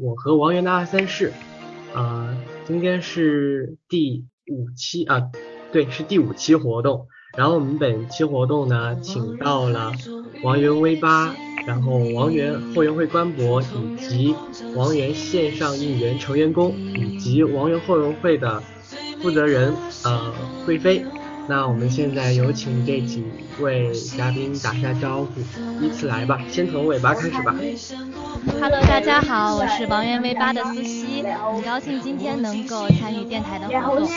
我和王源的二三事，啊，今天是第五期啊，对，是第五期活动。然后我们本期活动呢，请到了王源 V 八，然后王源后援会官博，以及王源线上应援成员工，以及王源后援会的负责人呃贵妃。那我们现在有请这几位嘉宾打下招呼，依次来吧，先从尾巴开始吧。Hello，大家好，我是王源 V 八的思西，很高兴今天能够参与电台的活动。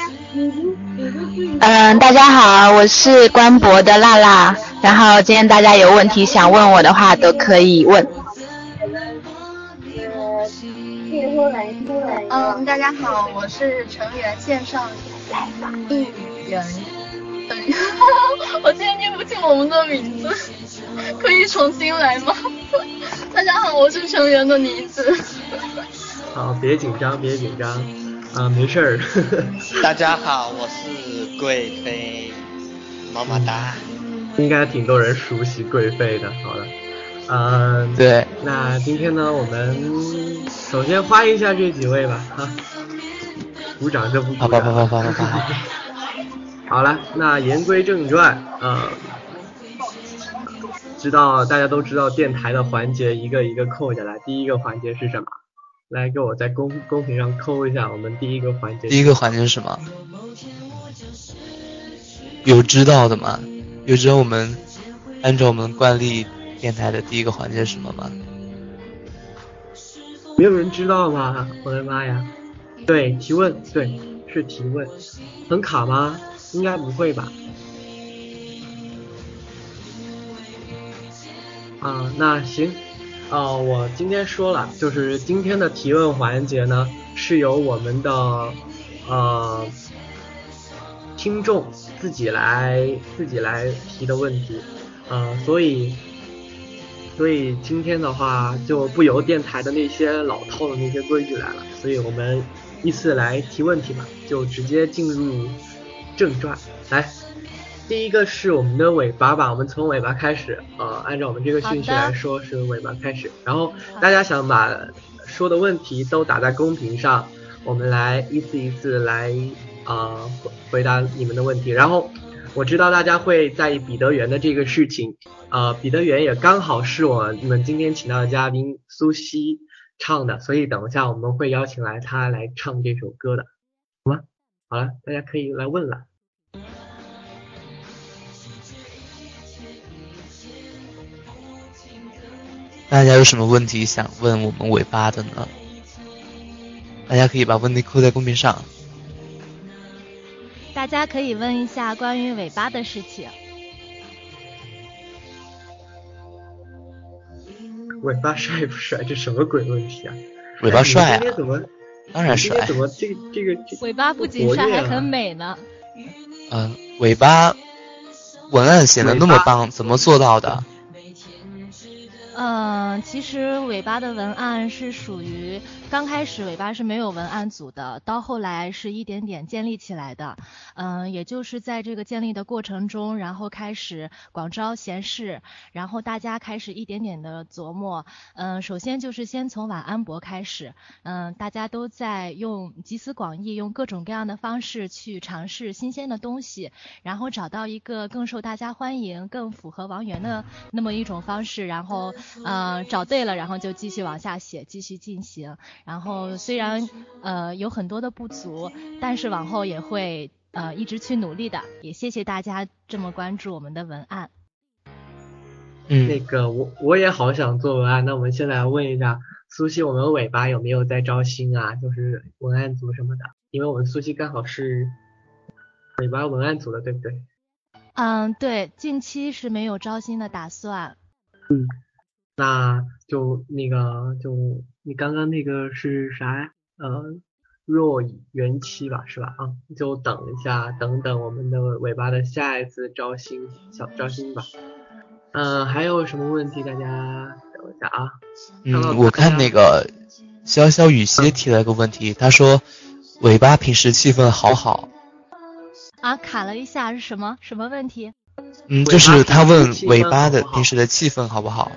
嗯，大家好，我是官博的辣辣，然后今天大家有问题想问我的话都可以问。嗯，大家好，我是成员线上 我今天念不清我们的名字，可以重新来吗？大家好，我是成员的妮子。好，别紧张，别紧张，啊，没事儿。大家好，我是贵妃，么么哒。应该挺多人熟悉贵妃的。好了，嗯，对。那今天呢，我们首先欢迎一下这几位吧，哈。鼓掌这不好，好，好，吧，好，好。好了，那言归正传，呃，知道大家都知道电台的环节一个一个扣下来，第一个环节是什么？来给我在公公屏上扣一下，我们第一个环节。第一个环节是什么？有知道的吗？有知道我们按照我们惯例电台的第一个环节是什么吗？没有人知道吗？我的妈呀！对，提问，对，是提问，很卡吗？应该不会吧？啊，那行，呃，我今天说了，就是今天的提问环节呢，是由我们的呃听众自己来自己来提的问题，呃，所以所以今天的话就不由电台的那些老套的那些规矩来了，所以我们依次来提问题吧，就直接进入。正传来，第一个是我们的尾巴吧，我们从尾巴开始，呃，按照我们这个顺序来说是尾巴开始，然后大家想把说的问题都打在公屏上，我们来一次一次来啊回答你们的问题。然后我知道大家会在意彼得园的这个事情，呃，彼得园也刚好是我们今天请到的嘉宾苏西唱的，所以等一下我们会邀请来他来唱这首歌的，好吗？好了，大家可以来问了。大家有什么问题想问我们尾巴的呢？大家可以把问题扣在公屏上。大家可以问一下关于尾巴的事情。尾巴帅不帅？这什么鬼问题啊？尾巴帅啊？怎么？当然是，怎么这这个尾巴不仅帅还很美呢？嗯，尾巴文案写的那么棒，怎么做到的？嗯，其实尾巴的文案是属于刚开始尾巴是没有文案组的，到后来是一点点建立起来的。嗯，也就是在这个建立的过程中，然后开始广招贤士，然后大家开始一点点的琢磨。嗯，首先就是先从晚安博开始，嗯，大家都在用集思广益，用各种各样的方式去尝试新鲜的东西，然后找到一个更受大家欢迎、更符合王源的那么一种方式，然后。呃，找对了，然后就继续往下写，继续进行。然后虽然呃有很多的不足，但是往后也会呃一直去努力的。也谢谢大家这么关注我们的文案。嗯，那个我我也好想做文案，那我们现在问一下苏西，我们尾巴有没有在招新啊？就是文案组什么的，因为我们苏西刚好是尾巴文案组的，对不对？嗯，对，近期是没有招新的打算。嗯。那就那个，就你刚刚那个是啥呀？呃，若元期吧，是吧？啊，就等一下，等等我们的尾巴的下一次招新小招新吧。嗯，还有什么问题？大家等一下啊。嗯，我看那个潇潇雨歇提了个问题，他说尾巴平时气氛好好。啊，卡了一下，是什么什么问题？嗯，就是他问尾巴的平时的气氛好不好？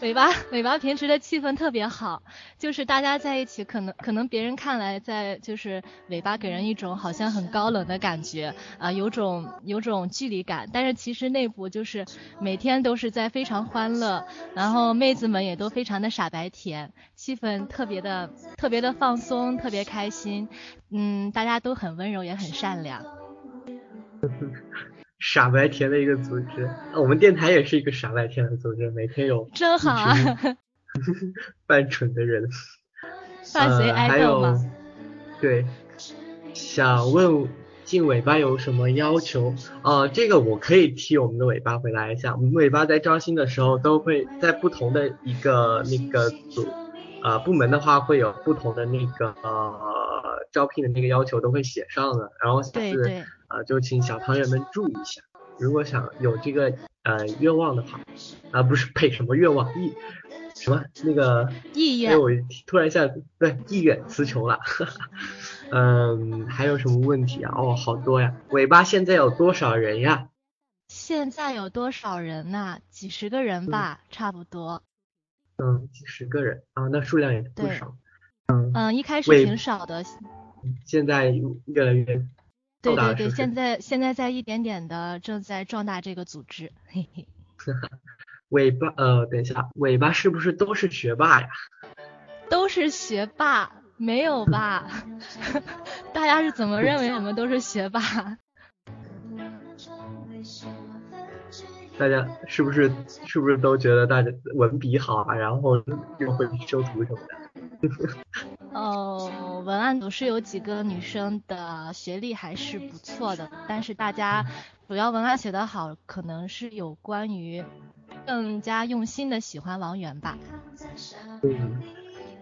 尾巴尾巴平时的气氛特别好，就是大家在一起，可能可能别人看来在就是尾巴给人一种好像很高冷的感觉啊，有种有种距离感，但是其实内部就是每天都是在非常欢乐，然后妹子们也都非常的傻白甜，气氛特别的特别的放松，特别开心，嗯，大家都很温柔也很善良。傻白甜的一个组织，我们电台也是一个傻白甜的组织，每天有真好啊，扮 蠢的人，扮谁爱豆吗？对，想问进尾巴有什么要求？呃，这个我可以替我们的尾巴回答一下。我们尾巴在招新的时候都会在不同的一个那个组，呃，部门的话会有不同的那个呃招聘的那个要求都会写上的，然后是。啊，就请小朋友们注意一下，如果想有这个呃愿望的话，啊不是配什么愿望意什么那个意愿，我突然一下对意愿词穷了，嗯，还有什么问题啊？哦，好多呀，尾巴现在有多少人呀？现在有多少人呐？几十个人吧，差不多。嗯，几十个人啊，那数量也不少。嗯嗯，一开始挺少的，现在越来越。对对对，现在现在在一点点的正在壮大这个组织，嘿嘿。尾巴呃，等一下，尾巴是不是都是学霸呀？都是学霸？没有吧？大家是怎么认为我们都是学霸？大家是不是是不是都觉得大家文笔好啊？然后又会修图什么的？哦，文案组是有几个女生的学历还是不错的，但是大家主要文案写得好，可能是有关于更加用心的喜欢王源吧。嗯，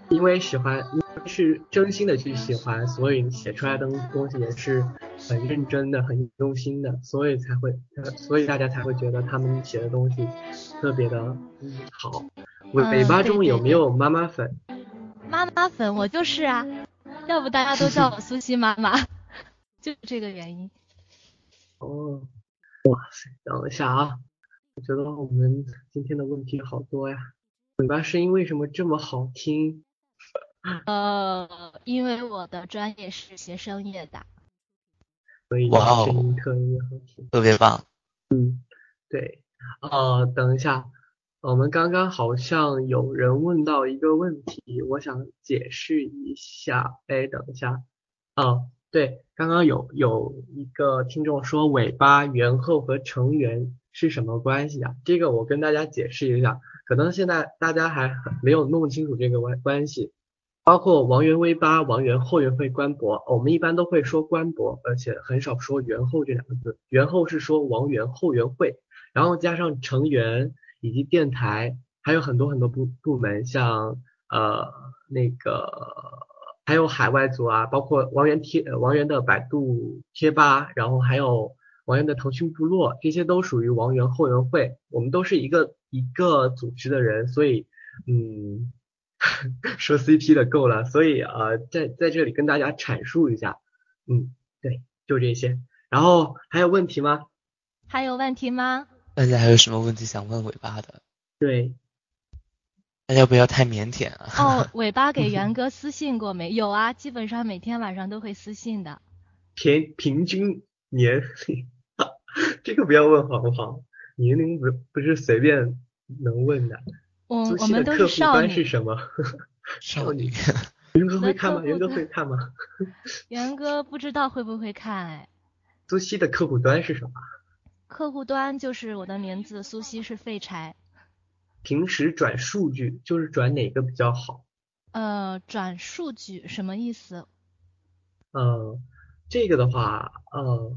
因为喜欢，是真心的去喜欢，所以写出来的东西也是很认真的、很用心的，所以才会，所以大家才会觉得他们写的东西特别的好。尾尾巴中有没有妈妈粉？妈妈粉，我就是啊，要不大家都叫我苏西妈妈，就这个原因。哦，哇塞，等一下啊，我觉得我们今天的问题好多呀。尾巴声音为什么这么好听？呃，因为我的专业是学声乐的。所以声音特别好听。特别棒。嗯，对。呃，等一下。我们刚刚好像有人问到一个问题，我想解释一下。哎，等一下，哦，对，刚刚有有一个听众说尾巴、元后和成员是什么关系啊？这个我跟大家解释一下，可能现在大家还没有弄清楚这个关关系。包括王源 V 八、王源后援会官博，我们一般都会说官博，而且很少说元后这两个字。元后是说王源后援会，然后加上成员。以及电台还有很多很多部部门，像呃那个还有海外组啊，包括王源贴王源的百度贴吧，然后还有王源的腾讯部落，这些都属于王源后援会，我们都是一个一个组织的人，所以嗯 说 CP 的够了，所以呃在在这里跟大家阐述一下，嗯对，就这些，然后还有问题吗？还有问题吗？大家还有什么问题想问尾巴的？对，大家不要太腼腆啊。哦，尾巴给元哥私信过没 有啊？基本上每天晚上都会私信的。平平均年龄，这个不要问好不好？年龄不不是随便能问的。我我们都是少女。是什么？少女。元哥会看吗？元哥会看吗？元哥不知道会不会看哎。苏西的客户端是什么？客户端就是我的名字，苏西是废柴。平时转数据就是转哪个比较好？呃，转数据什么意思？嗯，这个的话，呃，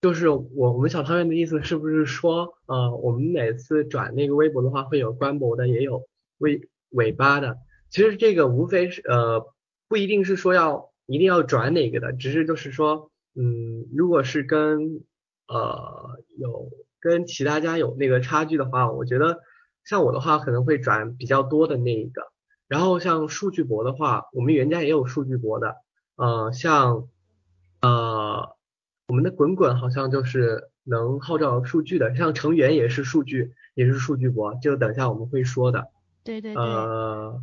就是我我们小汤圆的意思是不是说，呃，我们每次转那个微博的话，会有官博的，也有尾尾巴的。其实这个无非是呃，不一定是说要一定要转哪个的，只是就是说，嗯，如果是跟呃，有跟其他家有那个差距的话，我觉得像我的话可能会转比较多的那一个。然后像数据博的话，我们原家也有数据博的。呃，像呃我们的滚滚好像就是能号召数据的，像成员也是数据，也是数据博，就等一下我们会说的。对对对。呃，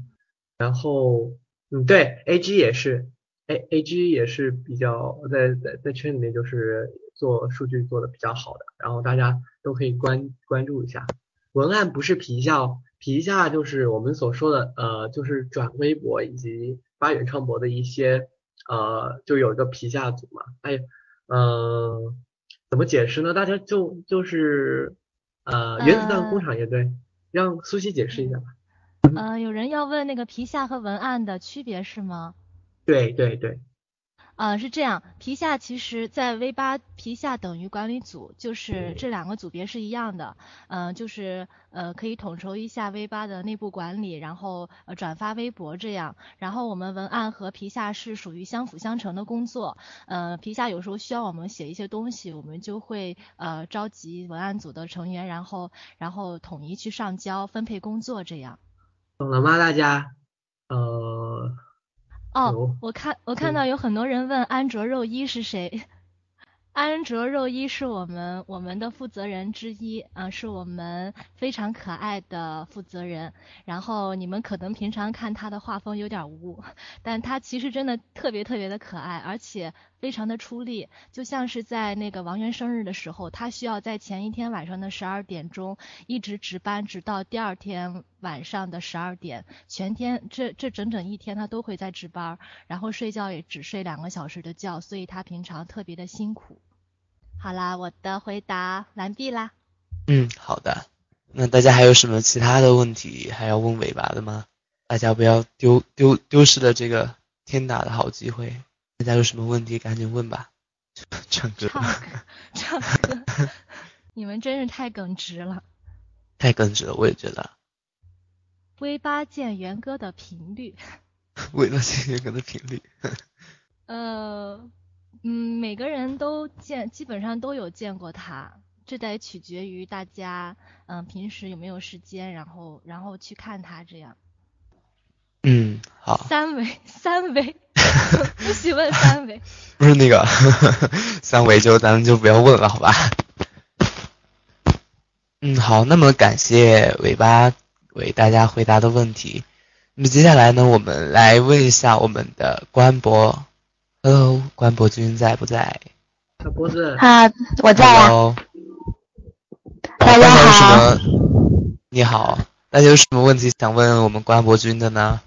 然后嗯，对，A G 也是，A A G 也是比较在在在圈里面就是做数据做的比较好的，然后大家都可以关关注一下。文案不是皮下，皮下就是我们所说的呃，就是转微博以及发原创博的一些呃，就有一个皮下组嘛。哎，呃，怎么解释呢？大家就就是呃，原子弹工厂也对，让苏西解释一下吧。呃，有人要问那个皮下和文案的区别是吗？对对对。呃，是这样，皮下其实在 V 八皮下等于管理组，就是这两个组别是一样的，嗯，就是呃可以统筹一下 V 八的内部管理，然后呃转发微博这样，然后我们文案和皮下是属于相辅相成的工作，呃皮下有时候需要我们写一些东西，我们就会呃召集文案组的成员，然后然后统一去上交分配工作这样。懂了吗，大家？呃。哦，我看我看到有很多人问安卓肉一是谁。安卓肉一是我们我们的负责人之一，啊，是我们非常可爱的负责人。然后你们可能平常看他的画风有点污，但他其实真的特别特别的可爱，而且非常的出力。就像是在那个王源生日的时候，他需要在前一天晚上的十二点钟一直值班，直到第二天晚上的十二点，全天这这整整一天他都会在值班，然后睡觉也只睡两个小时的觉，所以他平常特别的辛苦。好啦，我的回答完毕啦。嗯，好的。那大家还有什么其他的问题还要问尾巴的吗？大家不要丢丢丢失了这个天大的好机会。大家有什么问题赶紧问吧。唱歌，唱歌，你们真是太耿直了。太耿直了，我也觉得。V 八见元哥的频率。V 八见元哥的频率。呃。嗯，每个人都见，基本上都有见过他，这得取决于大家，嗯，平时有没有时间，然后，然后去看他这样。嗯，好。三维，三维，不许问三维。不是那个，三维就咱们就不要问了，好吧？嗯，好，那么感谢尾巴为大家回答的问题。那么接下来呢，我们来问一下我们的官博。Hello，关博君在不在？小波子。哈，我在啊。大家好。你好，大家有什么问题想问我们关博君的呢？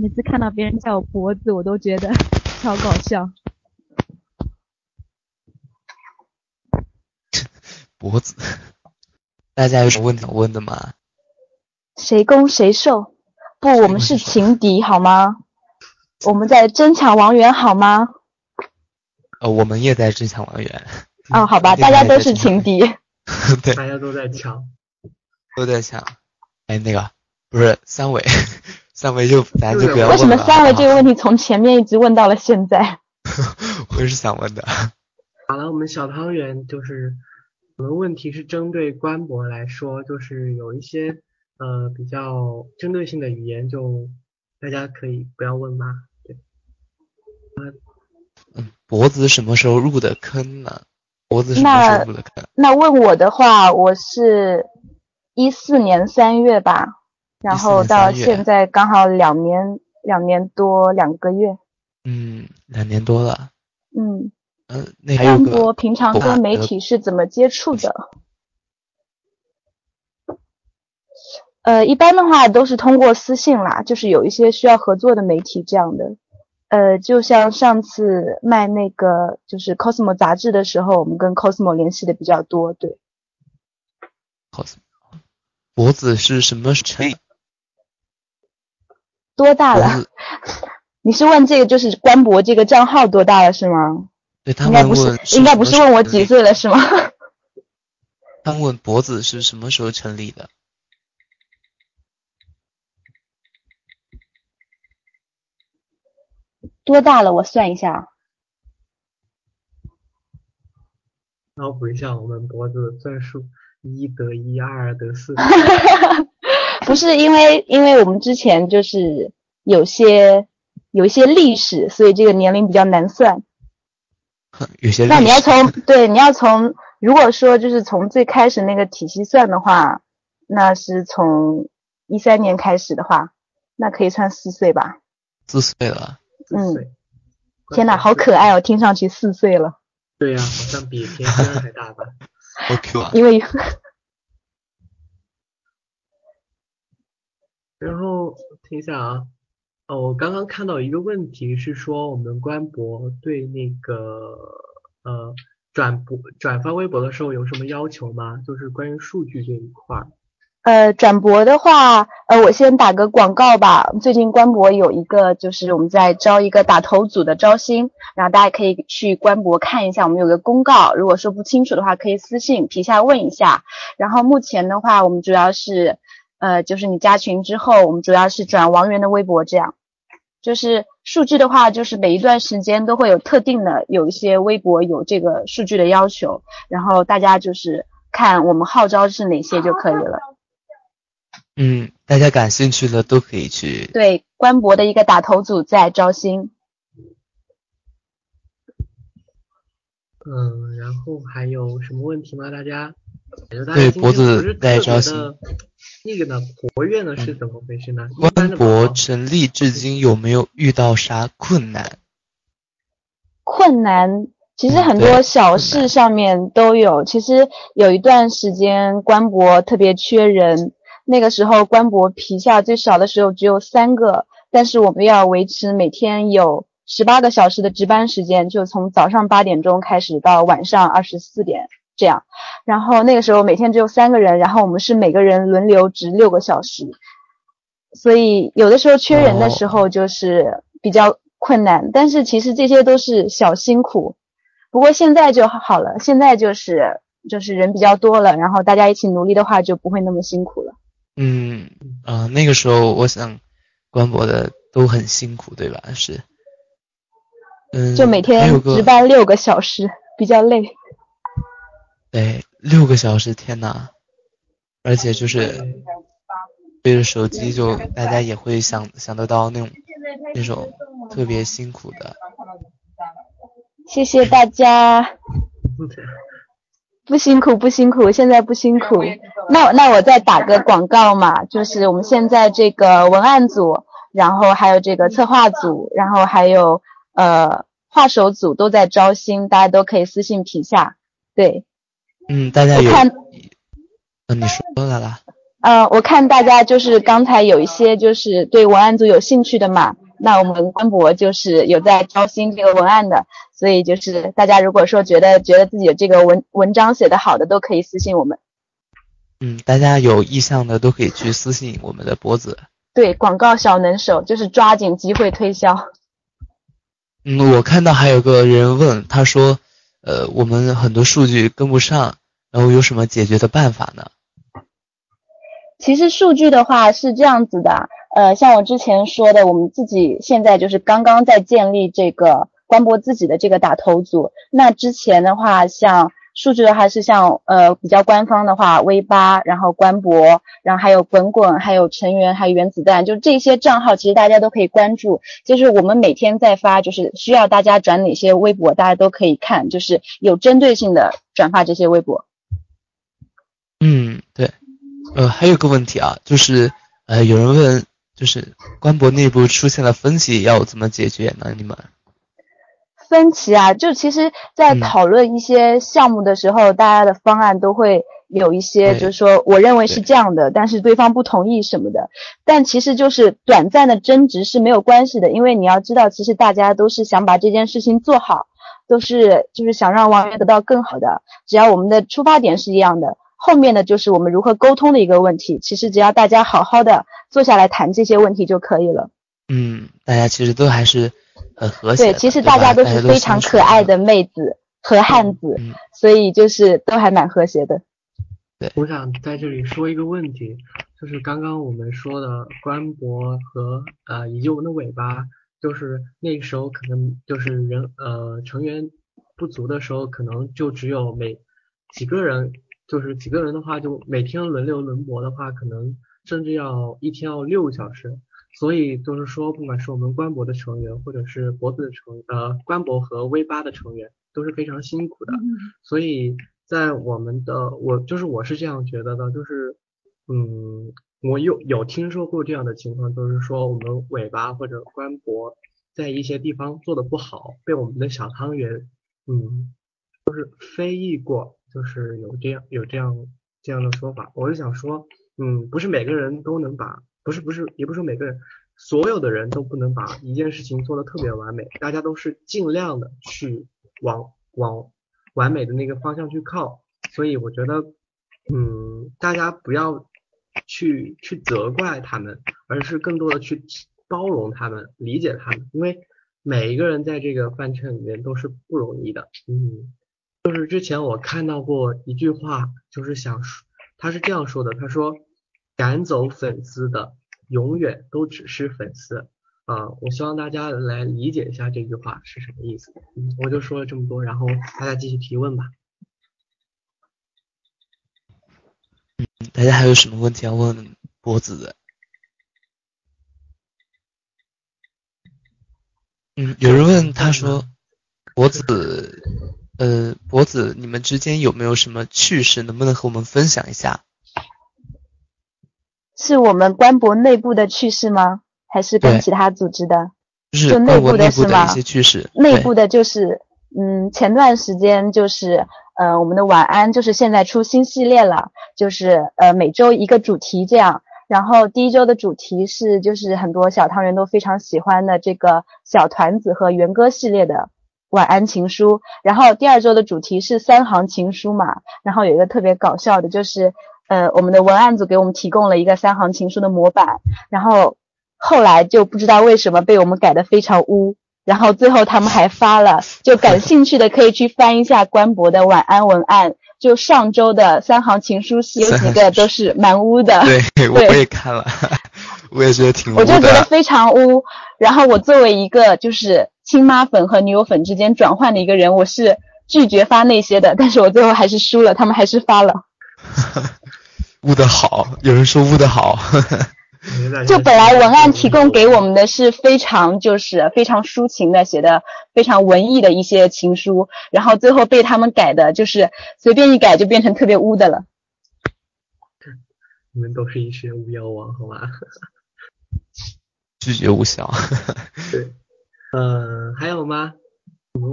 每次看到别人叫我脖子，我都觉得 超搞笑。脖子，大家有什么问题想问的吗？谁攻谁受？不，我们是情敌，好吗？我们在争抢王源，好吗？呃，我们也在争抢王源。哦，好吧，大家都是情敌。对，大家都在抢，都在抢。哎，那个不是三维，三维就咱就不要问了。为什么三维这个问题从前面一直问到了现在？我也是想问的。好了，我们小汤圆就是，我们问题是针对官博来说，就是有一些呃比较针对性的语言，就大家可以不要问吗？嗯，脖子什么时候入的坑呢？脖子什么时候入的坑？那问我的话，我是一四年三月吧，然后到现在刚好两年两年多两个月。嗯，两年多了。嗯。嗯，那还有个。平常跟媒体是怎么接触的？呃，一般的话都是通过私信啦，就是有一些需要合作的媒体这样的。呃，就像上次卖那个就是 Cosmo 杂志的时候，我们跟 Cosmo 联系的比较多，对。Cosmo，脖子是什么成？多大了？你是问这个就是官博这个账号多大了是吗？对，他应该不是，应该不是问我几岁了是吗？他问脖子是什么时候成立的？多大了？我算一下。脑补一下，我们脖子的算数，一得一，二得四。不是因为，因为我们之前就是有些有一些历史，所以这个年龄比较难算。有些。那你要从对，你要从如果说就是从最开始那个体系算的话，那是从一三年开始的话，那可以算四岁吧。四岁了，嗯。天呐，好可爱哦，听上去四岁了。对呀、好像比田心儿还大吧？好 Q 啊！因为然后听一下啊，哦，我刚刚看到一个问题是说我们官博对那个呃转播转发微博的时候有什么要求吗？就是关于数据这一块儿。呃，转播的话，呃，我先打个广告吧。最近官博有一个，就是我们在招一个打头组的招新，然后大家可以去官博看一下，我们有个公告。如果说不清楚的话，可以私信皮下问一下。然后目前的话，我们主要是，呃，就是你加群之后，我们主要是转王源的微博，这样。就是数据的话，就是每一段时间都会有特定的有一些微博有这个数据的要求，然后大家就是看我们号召是哪些就可以了。嗯，大家感兴趣的都可以去。对，官博的一个打头组在招新。嗯，然后还有什么问题吗？大家？对脖子不是特别在招新那个呢，活跃呢是怎么回事呢？官博成立至今有没有遇到啥困难？困难其实嗯很多小事上面都有。其实有一段时间官博特别缺人，那个时候官博皮下最少的时候只有三个，但是我们要维持每天有十八个小时的值班时间，就从早上八点钟开始到晚上二十四点这样。然后那个时候每天只有三个人，然后我们是每个人轮流值六个小时，所以有的时候缺人的时候就是比较困难，但是其实这些都是小辛苦。不过现在就好了，现在就是就是人比较多了，然后大家一起努力的话就不会那么辛苦了。嗯啊、那个时候我想，官博的都很辛苦，对吧？是。嗯，就每天值班六个小时，比较累。对，六个小时，天呐！而且就是对着手机就，大家也会想想得到那种那种特别辛苦的。谢谢大家，不辛苦不辛苦，现在不辛苦。那那我再打个广告嘛，就是我们现在这个文案组，然后还有这个策划组，然后还有呃画手组都在招新，大家都可以私信皮下。对，嗯，大家有，我看嗯，你说了啦。呃，我看大家就是刚才有一些就是对文案组有兴趣的嘛，那我们官博就是有在招新这个文案的，所以就是大家如果说觉得觉得自己有这个文文章写的好的，都可以私信我们。嗯，大家有意向的都可以去私信我们的博子。对，广告小能手就是抓紧机会推销。嗯，我看到还有个人问，他说，呃，我们很多数据跟不上，然后有什么解决的办法呢？其实数据的话是这样子的，呃，像我之前说的，我们自己现在就是刚刚在建立这个官博自己的这个打头组。那之前的话，像数据的话是像呃比较官方的话，V 八，然后官博，然后还有滚滚，还有成员，还有原子弹，就这些账号，其实大家都可以关注。就是我们每天在发，就是需要大家转哪些微博，大家都可以看，就是有针对性的转发这些微博。嗯，对，呃，还有个问题啊，就是呃，有人问，就是官博内部出现了分歧，要怎么解决呢？你们？分歧啊，就其实，在嗯讨论一些项目的时候，大家的方案都会有一些，就是说，我认为是这样的，但是对方不同意什么的。但其实就是短暂的争执是没有关系的，因为你要知道，其实大家都是想把这件事情做好，都是就是想让王源得到更好的。只要我们的出发点是一样的，后面的就是我们如何沟通的一个问题。其实只要大家好好的坐下来谈这些问题就可以了。嗯，大家其实都还是很和谐对，其实大家都是非常可爱的。妹子和汉子。嗯，所以就是都还蛮和谐的。对我想在这里说一个问题，就是刚刚我们说的官博和呃以及我们的尾巴，就是那个时候可能就是人呃成员不足的时候，可能就只有每几个人，就是几个人的话，就每天轮流轮播的话，可能甚至要一天要六个小时。所以就是说，不管是我们官博的成员，或者是博子的成呃官博和 V 八的成员，都是非常辛苦的。所以在我们的我就是我是这样觉得的，就是嗯，我有有听说过这样的情况，就是说我们尾巴或者官博在一些地方做的不好，被我们的小汤圆，嗯，就是非议过，就是有这样有这样这样的说法。我就想说，嗯，不是每个人都能把，不是不是，也不是说每个人，所有的人都不能把一件事情做得特别完美，大家都是尽量的去往往完美的那个方向去靠，所以我觉得，嗯，大家不要。去去责怪他们，而是更多的去包容他们，理解他们，因为每一个人在这个饭圈里面都是不容易的。嗯，就是之前我看到过一句话，就是想说，他是这样说的，他说赶走粉丝的永远都只是粉丝。啊，我希望大家来理解一下这句话是什么意思。我就说了这么多，然后大家继续提问吧。嗯大家还有什么问题要问脖子的？嗯，有人问他说，脖子，呃，博子，你们之间有没有什么趣事？能不能和我们分享一下？是我们官博内部的趣事吗？还是跟其他组织的？就内部的是吗？一些趣事。内部的就是，嗯，前段时间就是。呃，我们的晚安就是现在出新系列了，就是呃每周一个主题这样。然后第一周的主题是就是很多小汤圆都非常喜欢的这个小团子和元歌系列的晚安情书。然后第二周的主题是三行情书嘛。然后有一个特别搞笑的，就是呃我们的文案组给我们提供了一个三行情书的模板，然后后来就不知道为什么被我们改的非常污。然后最后他们还发了，就感兴趣的可以去翻一下官博的晚安文案。就上周的三行情书是有几个都是蛮污的。对，我也看了，我也觉得挺污的。我就觉得非常污。然后我作为一个就是亲妈粉和女友粉之间转换的一个人，我是拒绝发那些的。但是我最后还是输了，他们还是发了。污的好，有人说污的好。就本来文案提供给我们的是非常就是非常抒情的写的非常文艺的一些情书，然后最后被他们改的就是随便一改就变成特别污的了。你们都是一群巫妖王，好吗？拒绝无效。对，嗯，还有吗？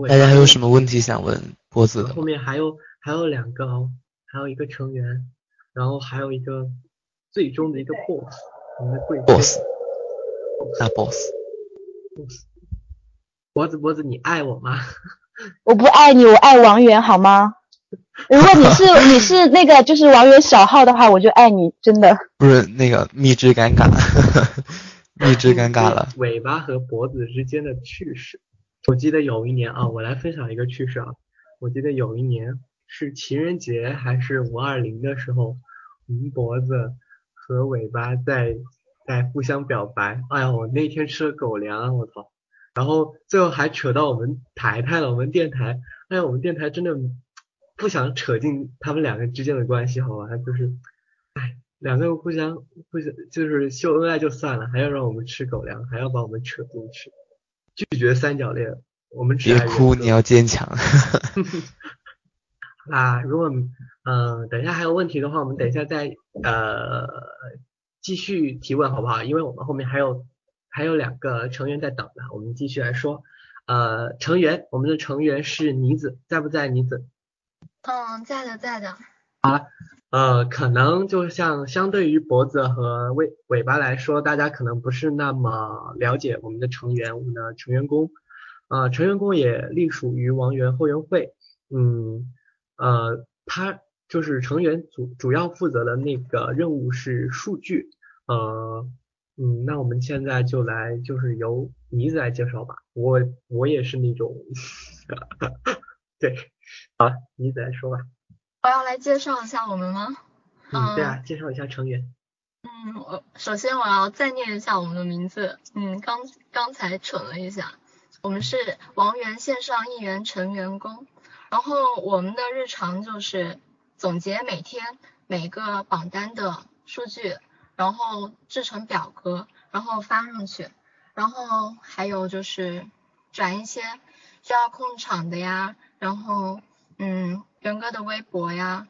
大家还有什么问题想问波子？后面还有还有两个哦，还有一个成员，然后还有一个最终的一个 boss 我们的贵。boss，大 boss，脖子脖子，你爱我吗？我不爱你，我爱王源，好吗？如果你是你是那个就是王源小号的话，我就爱你，真的。不是那个蜜汁尴尬，一直尴尬了。尾巴和脖子之间的趣事，我记得有一年啊，我来分享一个趣事啊。我记得有一年是情人节还是五二零的时候，我们脖子。和尾巴在在互相表白，哎呀，我那天吃了狗粮，我操！然后最后还扯到我们台台了，我们电台，哎呀，我们电台真的不想扯进他们两个之间的关系，好吧？就是，两个人互相互相就是秀恩爱就算了，还要让我们吃狗粮，还要把我们扯进去，拒绝三角恋，我们只别哭，你要坚强。啊，如果嗯等一下还有问题的话，我们等一下再呃继续提问好不好？因为我们后面还有还有两个成员在等呢，我们继续来说。呃，成员，我们的成员是妮子，在不在？妮子？嗯，在的，在的。好了，呃，可能就像相对于脖子和尾尾巴来说，大家可能不是那么了解我们的成员，我们的成员工，呃，成员工也隶属于王源后援会，嗯。呃，他就是成员主主要负责的那个任务是数据，呃，嗯，那我们现在就来就是由妮子来介绍吧，我我也是那种，对，好，妮子来说吧。我要来介绍一下我们吗？嗯，对啊，介绍一下成员。嗯，我首先我要再念一下我们的名字，嗯，刚刚才蠢了一下，我们是王源线上艺员成员工。然后我们的日常就是总结每天每个榜单的数据，然后制成表格，然后发上去。然后还有就是转一些需要控场的呀，然后嗯元哥的微博呀，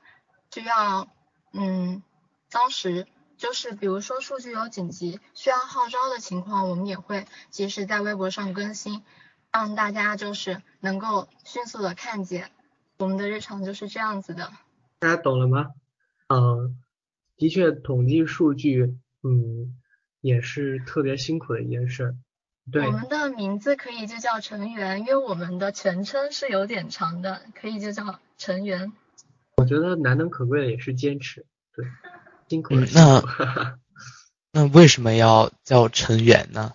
需要嗯当时就是比如说数据有紧急需要号召的情况，我们也会及时在微博上更新，让大家就是能够迅速的看见。我们的日常就是这样子的。大家懂了吗？嗯，的确，统计数据，嗯，也是特别辛苦的一件事。对。我们的名字可以就叫成员，因为我们的全称是有点长的，可以就叫成员。我觉得难能可贵的也是坚持，对，辛苦了。那那为什么要叫成员呢？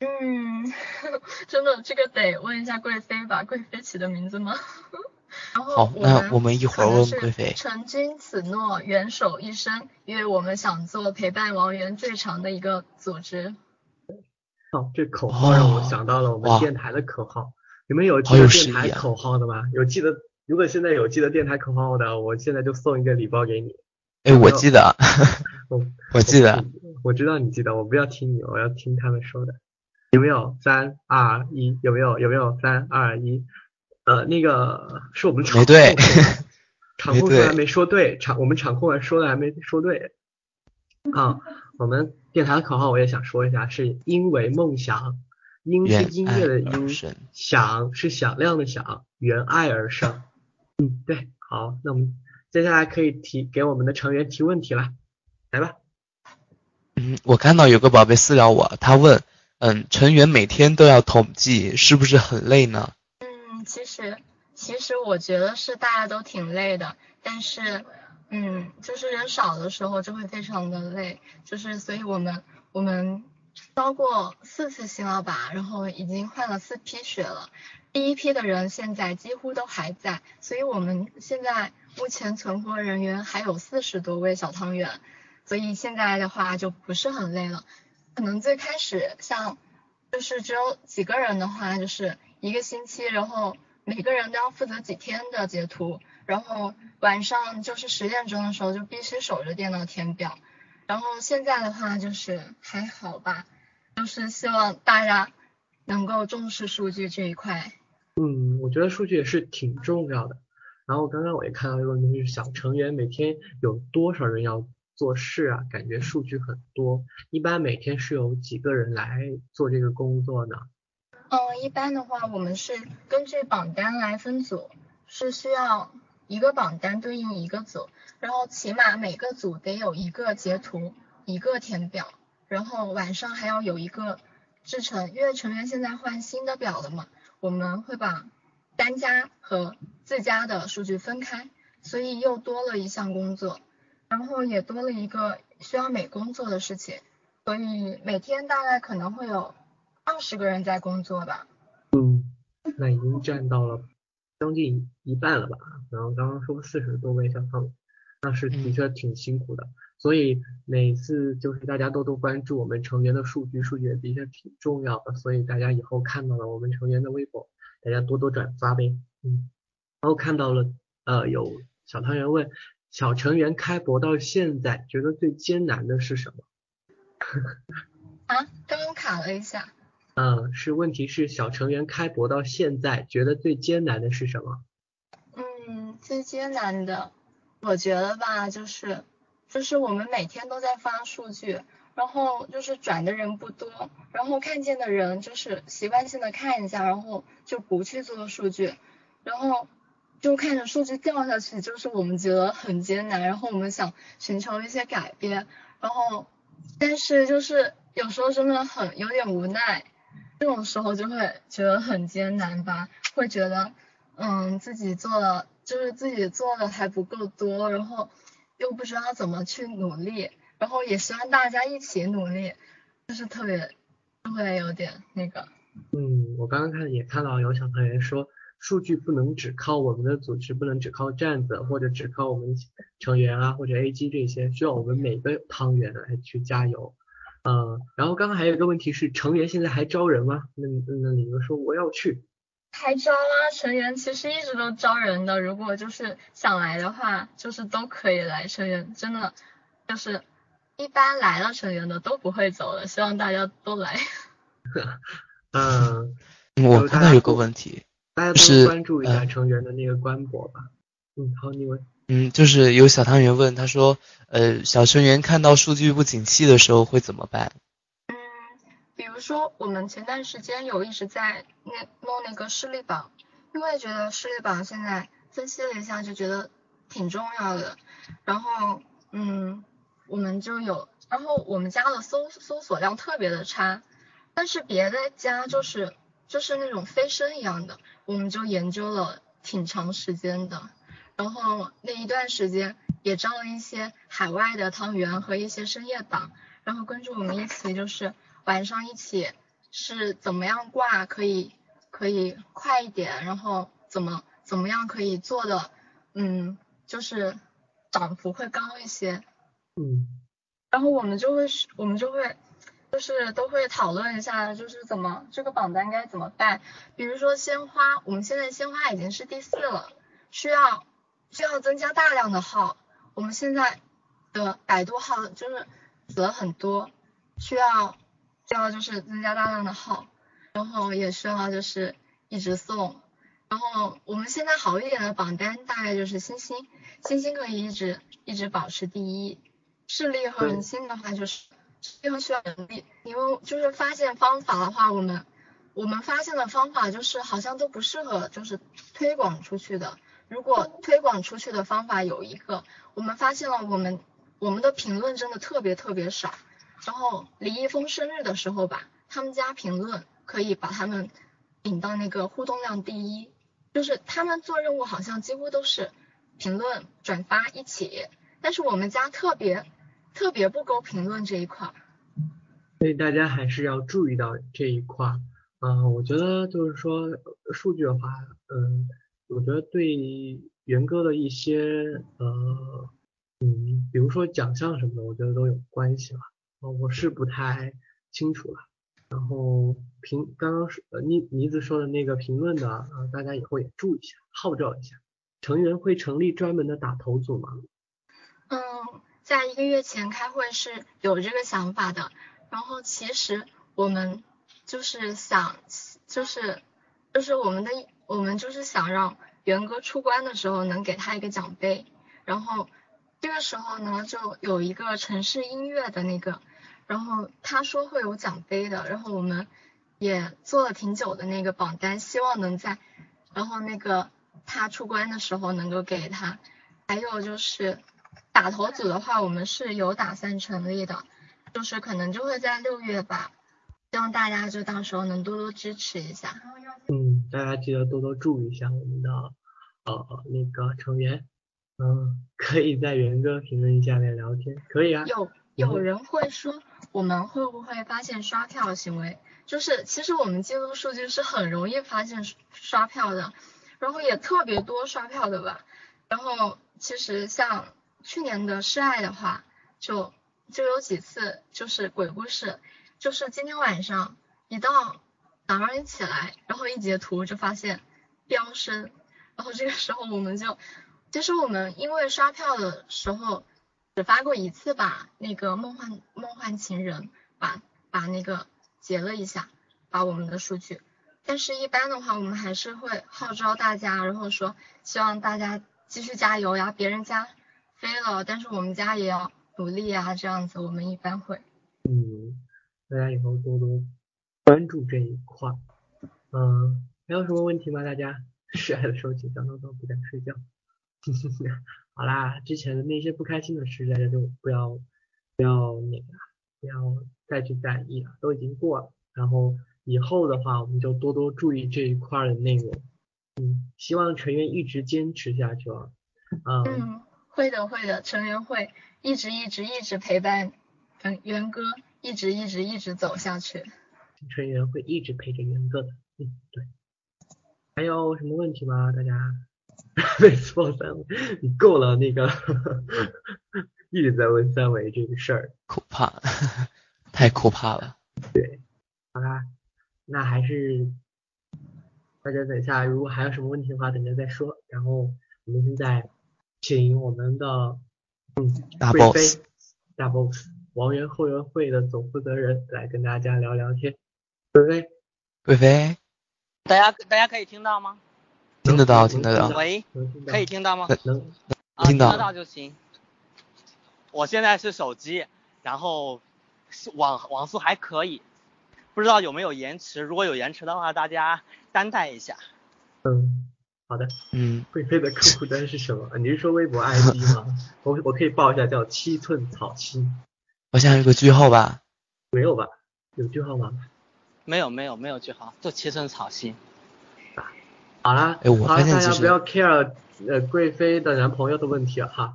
嗯，真的这个得问一下贵妃吧，贵妃起的名字吗？然后好，那我们一会儿问贵妃。承君此诺，元首一生，因为我们想做陪伴王源最长的一个组织。哦，这口号让我想到了我们电台的口号。你们有记得电台口号的吗？有记得？如果现在有记得电台口号的，我现在就送一个礼包给你。哎，我记得，我我记得，我知道你记得，我不要听你，我要听他们说的。有没有？三二一，有没有？有没有？三二一，呃，那个是我们场控，场控说还没说对，场我们场控说的还没说对。啊，我们电台的口号我也想说一下，是因为梦想，音是音乐的音，响是响亮的响，缘爱而生。嗯，对，好，那我们接下来可以提给我们的成员提问题了，来吧。嗯，我看到有个宝贝私聊我，他问，嗯，成员每天都要统计，是不是很累呢？嗯，其实其实我觉得是大家都挺累的，但是嗯，就是人少的时候就会非常的累，就是所以我们我们招过四次新老板，然后已经换了四批血了。第一批的人现在几乎都还在，所以我们现在目前存活人员还有四十多位小汤圆，所以现在的话就不是很累了。可能最开始像就是只有几个人的话，就是一个星期，然后每个人都要负责几天的截图，然后晚上就是十点钟的时候就必须守着电脑填表。然后现在的话就是还好吧，就是希望大家能够重视数据这一块。嗯，我觉得数据也是挺重要的。然后刚刚我也看到一个问题，就是小成员每天有多少人要做事啊？感觉数据很多。一般每天是有几个人来做这个工作呢？嗯，一般的话，我们是根据榜单来分组，是需要一个榜单对应一个组，然后起码每个组得有一个截图，一个填表，然后晚上还要有一个制成，因为成员现在换新的表了嘛。我们会把单家和自家的数据分开，所以又多了一项工作，然后也多了一个需要美工做的事情，所以每天大概可能会有二十个人在工作吧。嗯，那已经占到了将近一半了吧？然后刚刚说四十多位小朋友，那是的确挺辛苦的。所以每次就是大家多多关注我们成员的数据，数据的确挺重要的。所以大家以后看到了我们成员的微博，大家多多转发呗。嗯，然后看到了呃有小汤圆问，小成员开博到现在觉得最艰难的是什么？啊，刚刚卡了一下。嗯，是问题是小成员开博到现在觉得最艰难的是什么？嗯，最艰难的，我觉得吧，就是。就是我们每天都在发数据，然后就是转的人不多，然后看见的人就是习惯性的看一下，然后就不去做数据，然后就看着数据掉下去，就是我们觉得很艰难，然后我们想寻求一些改变，然后但是就是有时候真的很有点无奈，这种时候就会觉得很艰难吧，会觉得嗯自己做的就是自己做的还不够多，然后。又不知道怎么去努力，然后也希望大家一起努力，就是特别就会有点那个。嗯，我刚刚看也看到有小朋友说，数据不能只靠我们的组织，不能只靠站子或者只靠我们成员啊或者 AG 这些，需要我们每个汤圆来去加油。嗯，然后刚刚还有一个问题是，成员现在还招人吗？那那你们说我要去。还招啊，成员其实一直都招人的，如果就是想来的话，就是都可以来。成员真的就是一般来了成员的都不会走的，希望大家都来。嗯，我看到有个问题，大家都关注一下成员的那个官博吧。嗯，好，你问。嗯，就是有小汤圆问他说，呃，小成员看到数据不景气的时候会怎么办？嗯，比如说我们前段时间有一直在那弄那个视力榜，因为觉得视力榜现在分析了一下，就觉得挺重要的。然后，嗯，我们就有，然后我们家的搜搜索量特别的差，但是别的家就是就是那种飞升一样的，我们就研究了挺长时间的。然后那一段时间也招了一些海外的汤圆和一些深夜党，然后跟着我们一起就是晚上一起是怎么样挂可以可以快一点，然后怎么怎么样可以做的嗯就是涨幅会高一些，嗯，然后我们就会我们就会就是都会讨论一下就是怎么这个榜单该怎么办，比如说鲜花，我们现在鲜花已经是第四了，需要。需要增加大量的号，我们现在的百度号就是死了很多，需要需要就是增加大量的号，然后也需要就是一直送，然后我们现在好一点的榜单大概就是星星，星星可以一直一直保持第一，视力和人心的话就是又需要能力，因为就是发现方法的话，我们我们发现的方法就是好像都不适合就是推广出去的。如果推广出去的方法有一个，我们发现了我们我们的评论真的特别特别少。然后李易峰生日的时候吧，他们家评论可以把他们引到那个互动量第一，就是他们做任务好像几乎都是评论转发一起，但是我们家特别特别不勾评论这一块。所以大家还是要注意到这一块。嗯，我觉得就是说数据的话，嗯。我觉得对元哥的一些呃嗯，比如说奖项什么的，我觉得都有关系了。我是不太清楚了。然后评刚刚说妮妮子说的那个评论的，呃，大家以后也注意一下，号召一下。成员会成立专门的打头组吗？嗯，在一个月前开会是有这个想法的。然后其实我们就是想，就是就是我们的。我们就是想让元哥出关的时候能给他一个奖杯，然后这个时候呢就有一个城市音乐的那个，然后他说会有奖杯的，然后我们也做了挺久的那个榜单，希望能在然后那个他出关的时候能够给他，还有就是打头组的话，我们是有打算成立的，就是可能就会在六月吧，希望大家就到时候能多多支持一下。嗯，大家记得多多注意一下我们的呃那个成员，嗯，可以在元哥评论下面聊天，可以啊。有有人会说我们会不会发现刷票行为？就是其实我们记录数据是很容易发现刷票的，然后也特别多刷票的吧。然后其实像去年的示爱的话，就就有几次就是鬼故事，就是今天晚上一到。早上一起来，然后一截图就发现飙升，然后这个时候我们就，其实我们因为刷票的时候只发过一次吧，那个梦幻梦幻情人把把那个截了一下，把我们的数据，但是一般的话我们还是会号召大家，然后说希望大家继续加油呀，别人家飞了，但是我们家也要努力啊，这样子我们一般会。嗯，大家以后多多。关注这一块，嗯，还有什么问题吗？大家 示爱的时候紧张到都不敢睡觉。好啦，之前的那些不开心的事，大家就不要不要那个，不要再去在意了，都已经过了。然后以后的话，我们就多多注意这一块的内容。嗯，希望成员一直坚持下去啊。嗯，会的会的，成员会一直一直一直陪伴，嗯，元哥一直一直一直走下去。成员会一直陪着元哥的，嗯，对。还有什么问题吗？大家？没错，三维，你够了，那个 一直在问三维这个事儿，可怕，太可怕了。对，好啦，那还是大家等一下，如果还有什么问题的话，等下再说。然后我们现在请我们的嗯大 boss 大 boss 王源后援会的总负责人来跟大家聊聊天。贵妃，贵妃，大家大家可以听到吗？听得到，听得到。喂，可以听到吗？能。啊，听到得到就行。我现在是手机，然后网网速还可以，不知道有没有延迟。如果有延迟的话，大家担待一下。嗯，好的。嗯，贵妃的客户端是什么？你是说微博 ID 吗？我我可以报一下，叫七寸草心，好像有个句号吧？没有吧？有句号吗？没有没有没有句号，就切成草心。好啦，哎我大家不要 care 呃贵妃的男朋友的问题了哈，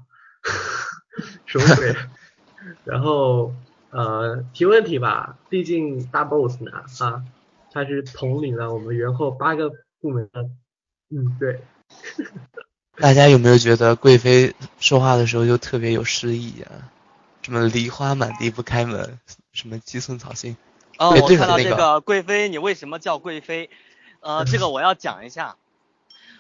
什么鬼？然后呃提问题吧，毕竟大 boss 呢啊，他是统领了我们元后八个部门的，嗯对，大家有没有觉得贵妃说话的时候就特别有诗意啊？什么梨花满地不开门，什么鸡寸草心。哦，我看到这个个贵妃，你为什么叫贵妃？呃，这个我要讲一下，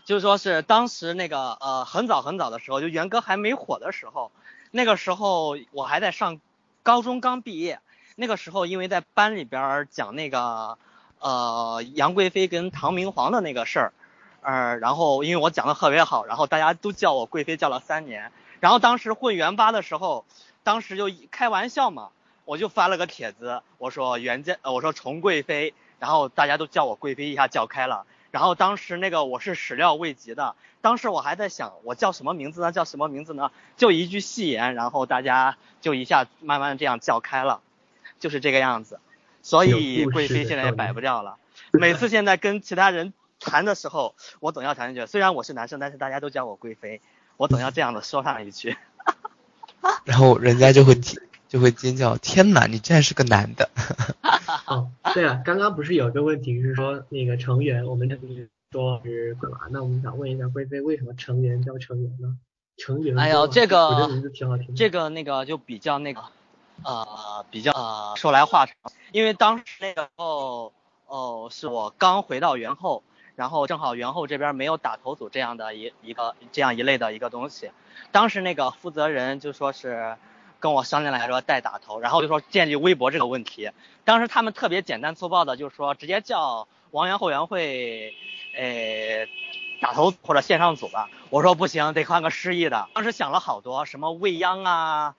就是说是当时那个呃很早很早的时候，就元歌还没火的时候，那个时候我还在上高中刚毕业，那个时候因为在班里边儿讲那个呃杨贵妃跟唐明皇的那个事儿，呃，然后因为我讲的特别好，然后大家都叫我贵妃叫了三年，然后当时混元八的时候，当时就开玩笑嘛。我就发了个帖子，我说袁家，呃我说崇贵妃，然后大家都叫我贵妃，一下叫开了。然后当时那个我是始料未及的，当时我还在想我叫什么名字呢？叫什么名字呢？就一句戏言，然后大家就一下慢慢这样叫开了，就是这个样子。所以贵妃现在也摆不掉了。每次现在跟其他人谈的时候，我总要谈一句，虽然我是男生，但是大家都叫我贵妃，我总要这样的说上一句。然后人家就会提就会尖叫：天哪，你竟然是个男的！哦，对了，刚刚不是有个问题是说那个成员，我们这里说是干嘛？那我们想问一下贵妃，为什么成员叫成员呢？成员哎呦这个我这名字挺好听的。这个那个就比较那个，呃，比较呃说来话长，因为当时那个时候，哦，是我刚回到元后，然后正好元后这边没有打头组这样的一一个这样一类的一个东西，当时那个负责人就说是跟我商量来说带打头，然后就说建立微博这个问题，当时他们特别简单粗暴的就说直接叫王源后援会，呃。打头或者线上组吧，我说不行，得换个诗意的。当时想了好多，什么未央啊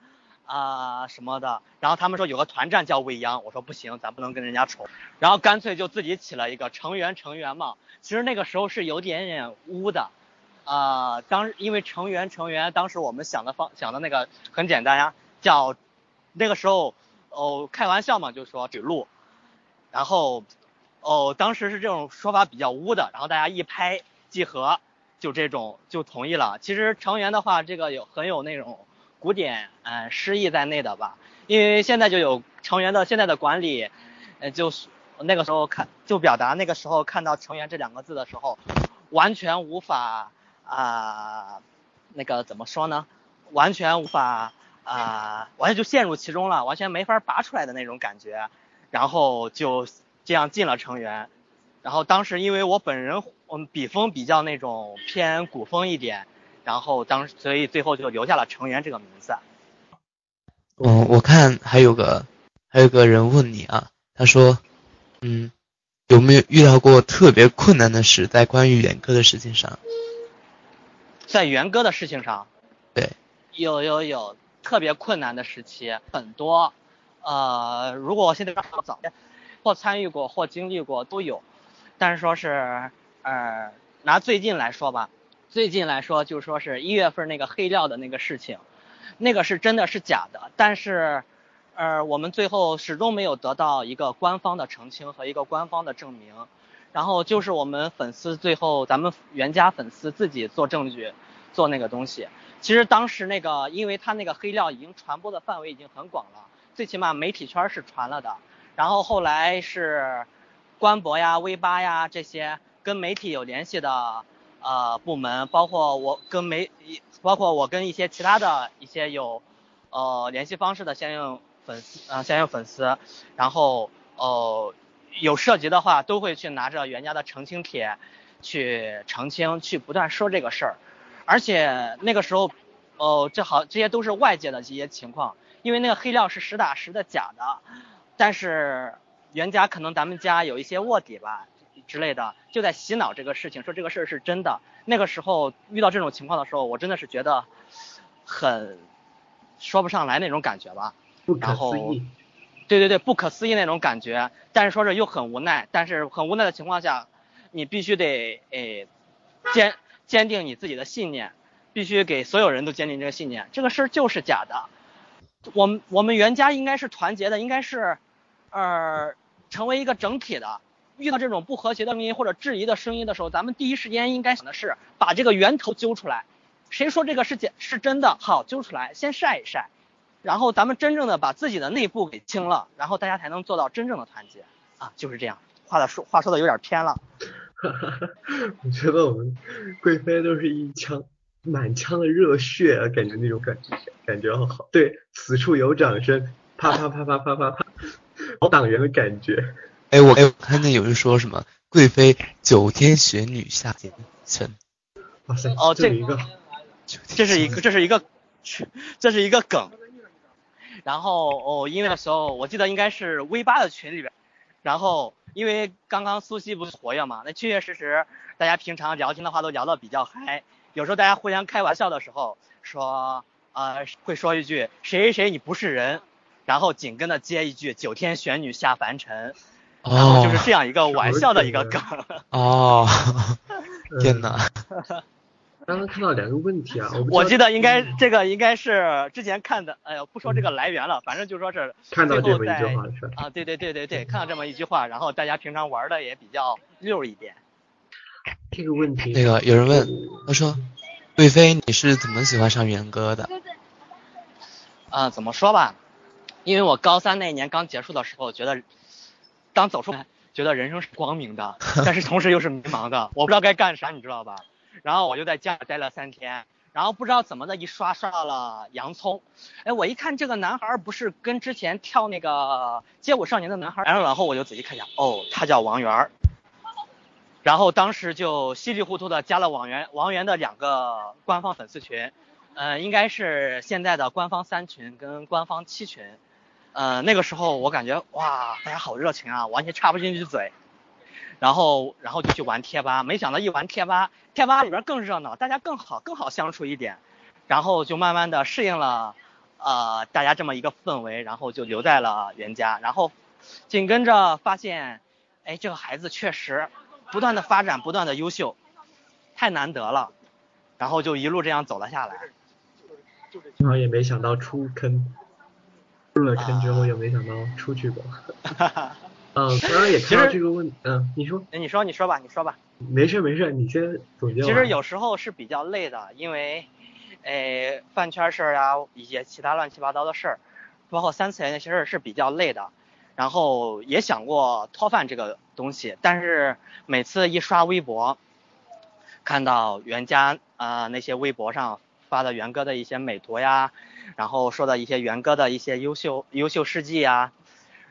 啊、什么的，然后他们说有个团战叫未央，我说不行，咱不能跟人家重，然后干脆就自己起了一个成员成员嘛。其实那个时候是有点点污的，啊、当因为成员成员，当时我们想的方想的那个很简单呀，叫那个时候哦开玩笑嘛，就说指路，然后哦当时是这种说法比较污的，然后大家一拍。即合，就这种就同意了。其实成员的话，这个有很有那种古典嗯诗意在内的吧。因为现在就有成员的现在的管理，呃，就是那个时候看就表达那个时候看到成员这两个字的时候，完全无法啊、那个怎么说呢？完全无法啊、完全就陷入其中了，完全没法拔出来的那种感觉。然后就这样进了成员。然后当时因为我本人嗯笔锋比较那种偏古风一点，然后当所以最后就留下了成员这个名字。嗯，我看还有个还有个人问你啊，他说，嗯，有没有遇到过特别困难的事在关于元歌的事情上？在元歌的事情上，对，有有有特别困难的时期很多，呃，如果我现在让我早或参与过或经历过都有，但是说是呃拿最近来说吧，最近来说就说是一月份那个黑料的那个事情，那个是真的是假的，但是呃我们最后始终没有得到一个官方的澄清和一个官方的证明。然后就是我们粉丝最后咱们原家粉丝自己做证据，做那个东西。其实当时那个，因为他那个黑料已经传播的范围已经很广了，最起码媒体圈是传了的。然后后来是官博呀、微八呀这些跟媒体有联系的呃部门，包括我跟媒，包括我跟一些其他的一些有呃联系方式的相应粉丝呃相应粉丝，然后呃。有涉及的话，都会去拿着原家的澄清帖去澄清，去不断说这个事儿。而且那个时候，哦，这好，这些都是外界的一些情况，因为那个黑料是实打实的假的。但是原家可能咱们家有一些卧底吧，之类的，就在洗脑这个事情，说这个事儿是真的。那个时候遇到这种情况的时候，我真的是觉得很说不上来那种感觉吧。不可然后思议。对对对，不可思议那种感觉，但是说是又很无奈，但是很无奈的情况下，你必须得诶坚坚定你自己的信念，必须给所有人都坚定这个信念，这个事儿就是假的。我们我们袁家应该是团结的，应该是呃成为一个整体的。遇到这种不和谐的声音或者质疑的声音的时候，咱们第一时间应该想的是把这个源头揪出来。谁说这个是假是真的？好，揪出来，先晒一晒。然后咱们真正的把自己的内部给清了，然后大家才能做到真正的团结啊，就是这样。话的说话说的有点偏了，我觉得我们贵妃都是一腔满腔的热血啊，感觉那种感觉，感觉好好。对，此处有掌声，啪啪啪啪啪啪啪，好党员的感觉。哎，我哎，我看见有人说什么贵妃九天玄女下凡尘，哇塞，哦这个，这是一个这是一个这是一个梗。然后哦，因为那时候我记得应该是 V 八的群里边，然后因为刚刚苏西不是活跃嘛，那确确实实大家平常聊天的话都聊得比较嗨，有时候大家互相开玩笑的时候说呃会说一句谁谁谁你不是人，然后紧跟着接一句九天玄女下凡尘，然后哦就是这样一个玩笑的一个梗。哦，天嗯哪，刚刚看到两个问题啊，我记得应该这个应该是之前看的，哎呀不说这个来源了，反正就说是看到这么一句话是？啊，对对对对对，看到这么一句话，然后大家平常玩的也比较溜一点。这个问题，那个有人问，他说贵妃你是怎么喜欢上元歌的？啊、怎么说吧，因为我高三那一年刚结束的时候，觉得刚走出来，觉得人生是光明的，但是同时又是迷茫的，我不知道该干啥，你知道吧？然后我就在家里待了三天，然后不知道怎么的一刷刷到了洋葱，哎，我一看这个男孩儿不是跟之前跳那个街舞少年的男孩儿，然后然后我就仔细看一下，哦，他叫王源儿。然后当时就稀里糊涂的加了王源王源的两个官方粉丝群，呃，应该是现在的官方三群跟官方七群，呃，那个时候我感觉哇，大家好热情啊，完全插不进去嘴，然后然后就去玩贴吧，没想到一玩贴吧，贴吧里边更热闹，大家更好更好相处一点，然后就慢慢的适应了，呃，大家这么一个氛围，然后就留在了原家，然后紧跟着发现，哎，这个孩子确实不断的发展，不断的优秀，太难得了，然后就一路这样走了下来。然后也没想到出坑，入了坑之后又没想到出去过。嗯，刚刚也看到这个问，嗯，你说，哎，你说你说吧，你说吧。没事没事，你先总结完。其实有时候是比较累的，因为，呃，饭圈事儿啊，一些其他乱七八糟的事儿，包括三次元那些事儿是比较累的。然后也想过脱饭这个东西，但是每次一刷微博，看到袁家啊、呃、那些微博上发的元哥的一些美图呀，然后说的一些元哥的一些优秀优秀事迹呀，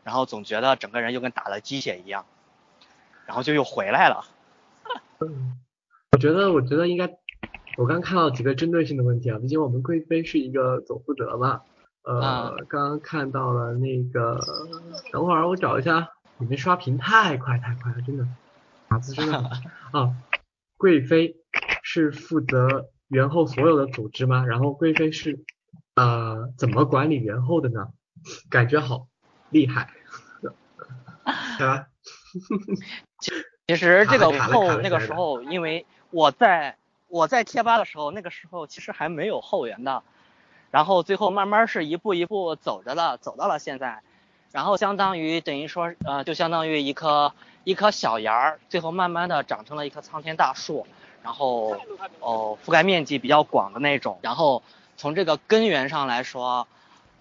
然后总觉得整个人又跟打了鸡血一样，然后就又回来了。我觉得，我觉得应该，我刚看到几个针对性的问题啊，毕竟我们贵妃是一个总负责嘛。呃，啊刚刚看到了那个，等会儿我找一下，你们刷屏太快太快了，真的，打字真的啊。贵妃是负责元后所有的组织吗？然后贵妃是呃怎么管理元后的呢？感觉好厉害，对吧？其实这个后那个时候，因为我在我在贴吧的时候，那个时候其实还没有后援的，然后最后慢慢是一步一步走着的，走到了现在，然后相当于等于说呃，就相当于一棵一棵小芽儿，最后慢慢的长成了一棵苍天大树，然后哦覆盖面积比较广的那种，然后从这个根源上来说，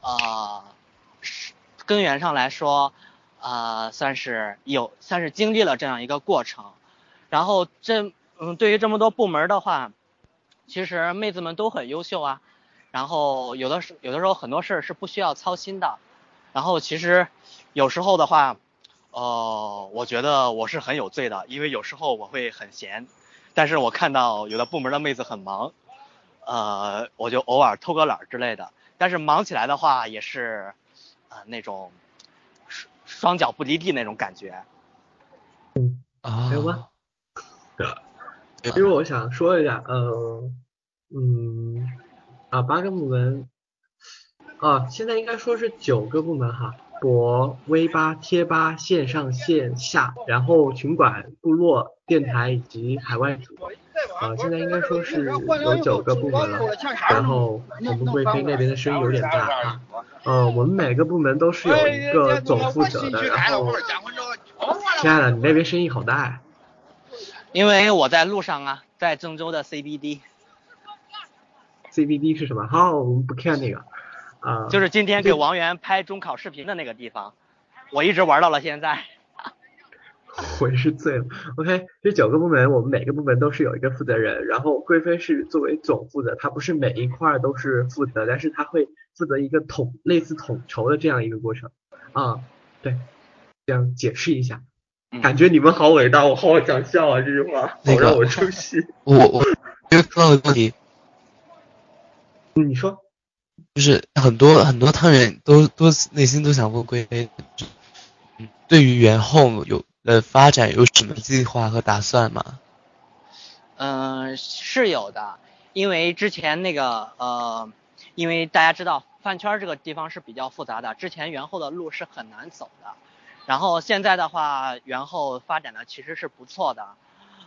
呃，根源上来说。呃，算是有，算是经历了这样一个过程，然后这，嗯，对于这么多部门的话，其实妹子们都很优秀啊，然后有的时有的时候很多事儿是不需要操心的，然后其实有时候的话，呃，我觉得我是很有罪的，因为有时候我会很闲，但是我看到有的部门的妹子很忙，呃，我就偶尔偷个懒之类的，但是忙起来的话也是，呃，那种。双脚不离地那种感觉。啊，还有吗？对其实我想说一下，呃，嗯，啊，八个部门，啊，现在应该说是九个部门哈，博、微吧、贴吧、线上线下，然后群管、部落、电台以及海外组，啊，现在应该说是有九个部门了。然后我们贵妃那边的声音有点大啊，呃，我们每个部门都是有一个总负责的，然后，亲爱的，你那边声音好大呀。因为我在路上啊，在郑州的 CBD。CBD 是什么？好，我们不看那个，啊、就是今天给王源拍中考视频的那个地方，我一直玩到了现在。我是醉了。OK，这九个部门，我们每个部门都是有一个负责人，然后贵妃是作为总负责，她不是每一块儿都是负责，但是她会负责一个统类似统筹的这样一个过程。啊，对，这样解释一下。嗯感觉你们好伟大，我好想笑啊！这句话那个好让我出戏。我我因为碰到个问题，嗯你说，就是很多很多汤圆都都内心都想问贵妃，对于元后有的发展有什么计划和打算吗？嗯、是有的，因为之前那个呃，因为大家知道饭圈这个地方是比较复杂的，之前元后的路是很难走的，然后现在的话，元后发展的其实是不错的，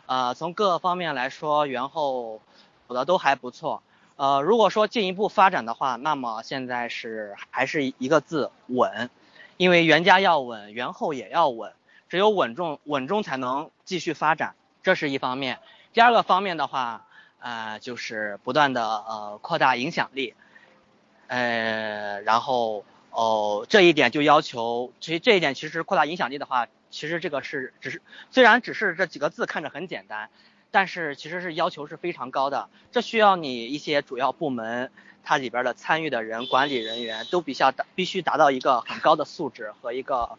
呃，从各个方面来说，元后走的都还不错。呃，如果说进一步发展的话，那么现在是还是一个字稳，因为原家要稳，元后也要稳，只有稳重稳中才能继续发展，这是一方面。第二个方面的话，呃，就是不断的呃扩大影响力，呃，然后哦这一点就要求，其实这一点其实扩大影响力的话，其实这个是只是虽然只是这几个字看着很简单，但是其实是要求是非常高的，这需要你一些主要部门它里边的参与的人、管理人员都必须要达必须达到一个很高的素质和一个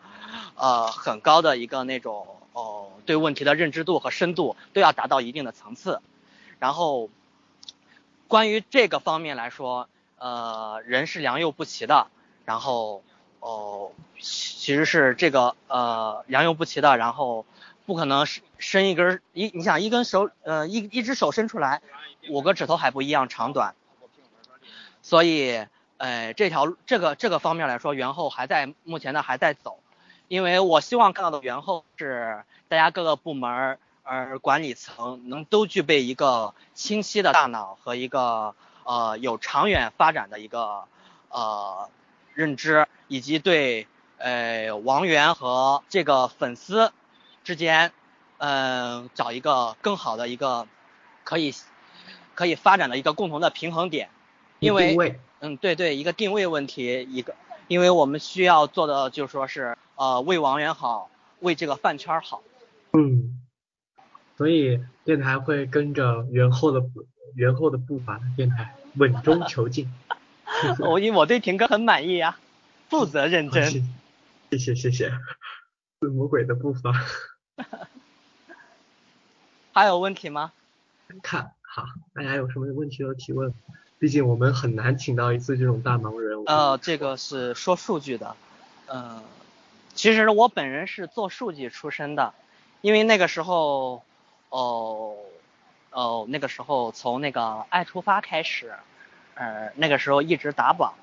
呃很高的一个那种哦对问题的认知度和深度都要达到一定的层次。然后关于这个方面来说，呃人是良莠不齐的，然后哦其实是这个呃良莠不齐的，然后不可能伸伸一根一你想一根手呃一一只手伸出来，五个指头还不一样长短。所以，呃，这条这个这个方面来说，元后还在目前呢还在走，因为我希望看到的元后是大家各个部门儿呃管理层能都具备一个清晰的大脑和一个呃有长远发展的一个呃认知，以及对呃王源和这个粉丝之间，嗯、找一个更好的一个可以可以发展的一个共同的平衡点。因为嗯，对对，一个定位问题，一个，因为我们需要做的就说是呃为王源好，为这个饭圈好。嗯，所以电台会跟着元后的步元后的步伐，电台稳中求进。我因为我对婷哥很满意呀、负责认真。谢谢谢谢，是 魔鬼的步伐。还有问题吗？看好，大家有什么问题都提问，毕竟我们很难请到一次这种大忙人。呃，这个是说数据的，呃、其实我本人是做数据出身的，因为那个时候，哦，哦，那个时候从那个爱出发开始，呃，那个时候一直打榜，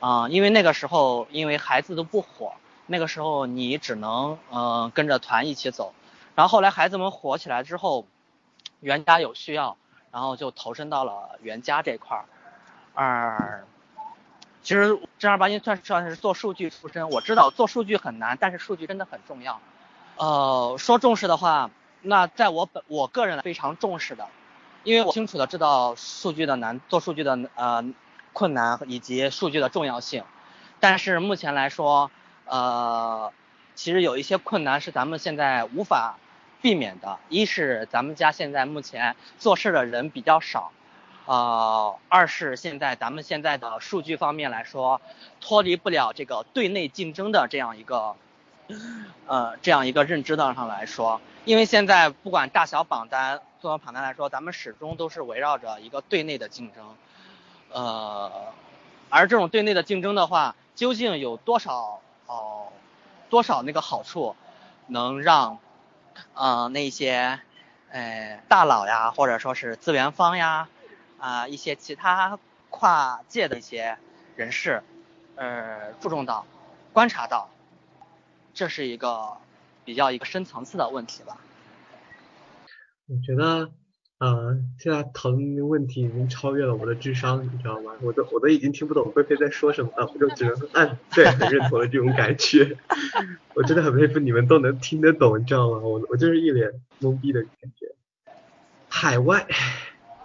啊、因为那个时候因为孩子都不火，那个时候你只能嗯、呃跟着团一起走，然后后来孩子们火起来之后，袁家有需要，然后就投身到了袁家这块儿，二。其实正儿八经算算是做数据出身，我知道做数据很难，但是数据真的很重要。呃，说重视的话，那在我本我个人非常重视的，因为我清楚的知道数据的难，做数据的呃困难以及数据的重要性。但是目前来说，呃，其实有一些困难是咱们现在无法避免的。一是咱们家现在目前做事的人比较少，呃，二是现在咱们现在的数据方面来说，脱离不了这个对内竞争的这样一个，呃，这样一个认知的上来说，因为现在不管大小榜单，做到榜单来说，咱们始终都是围绕着一个对内的竞争，呃，而这种对内的竞争的话，究竟有多少哦、多少那个好处，能让嗯那些呃大佬呀，或者说是资源方呀，啊、一些其他跨界的一些人士，呃注重到观察到，这是一个比较一个深层次的问题吧。我觉得，呃，现在讨论的问题已经超越了我的智商，你知道吗？我都我都已经听不懂菲菲在说什么了，我就只能按对很认同的这种感觉。我真的很佩服你们都能听得懂，你知道吗？我我就是一脸懵逼的感觉。海外，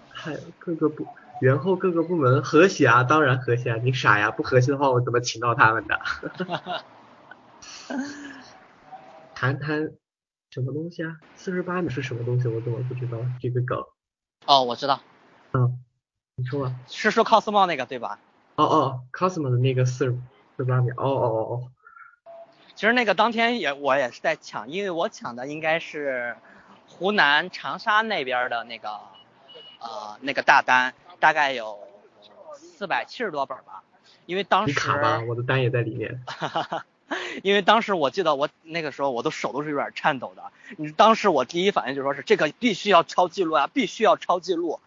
海各个部然后各个部门和谐啊，当然和谐啊，你傻呀？不和谐的话，我怎么请到他们的？谈谈什么东西啊？四十八秒是什么东西？我怎么不知道这个梗？哦，我知道，嗯你说吧？是说 cosmo 那个对吧？哦哦，Cosmo 的那个四十四十八秒，哦哦哦哦，其实那个当天也我也是在抢，因为我抢的应该是湖南长沙那边的那个呃那个大单，大概有四百七十多本吧。因为当时你卡吧，我的单也在里面。因为当时我记得我那个时候我的手都是有点颤抖的。你当时我第一反应就说是这个必须要抄记录啊，必须要抄记录。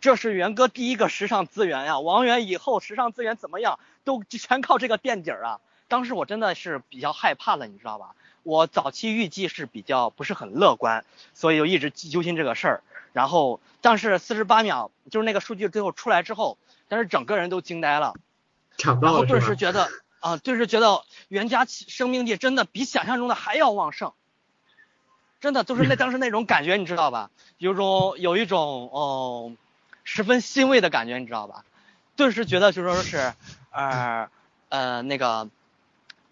这是元哥第一个时尚资源呀，王源以后时尚资源怎么样都全靠这个垫底儿啊。当时我真的是比较害怕了，你知道吧？我早期预计是比较不是很乐观，所以就一直揪心这个事儿。然后，但是四十八秒就是那个数据最后出来之后，但是整个人都惊呆了。抢然后？顿时觉得啊、顿时觉得袁家起生命力真的比想象中的还要旺盛，真的就是那 当时那种感觉，你知道吧？有种有一种哦、十分欣慰的感觉，你知道吧？顿时觉得就说是呃呃那个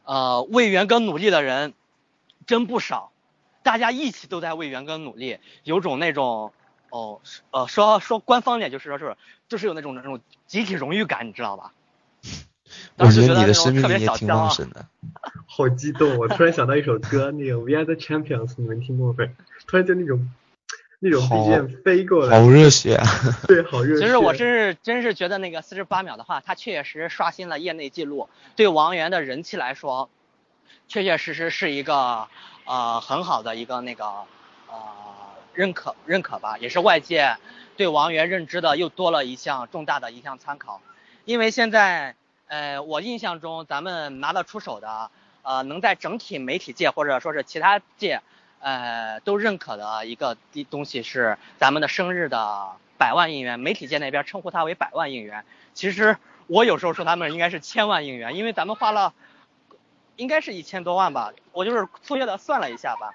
呃为袁哥努力的人真不少，大家一起都在为袁哥努力，有种那种哦呃说说官方点就是说是就是有那种那种集体荣誉感，你知道吧？我觉得你的生命力也挺旺盛的。好激动！我突然想到一首歌，那个 We Are the Champions，你们听过没？突然就那种那种好 BGM 飞过来，好热血啊！对，好热血。其实我真是真是觉得那个四十八秒的话，它确实刷新了业内记录，对王源的人气来说，确确实实是一个呃很好的一个那个呃认可认可吧，也是外界对王源认知的又多了一项重大的一项参考，因为现在呃我印象中咱们拿得出手的呃能在整体媒体界或者说是其他界呃都认可的一个地东西是咱们的生日的百万应援，媒体界那边称呼它为百万应援。其实我有时候说他们应该是千万应援，因为咱们花了应该是一千多万吧，我就是粗略的算了一下吧。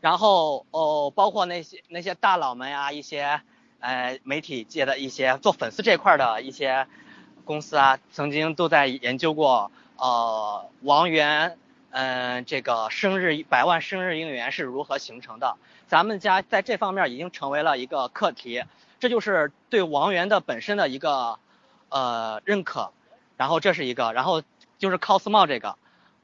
然后哦，包括那些那些大佬们呀，一些呃媒体界的一些做粉丝这块的一些公司啊，曾经都在研究过呃王源嗯、呃这个生日百万生日应援是如何形成的。咱们家在这方面已经成为了一个课题，这就是对王源的本身的一个呃认可。然后这是一个，然后就是 cosmo 这个。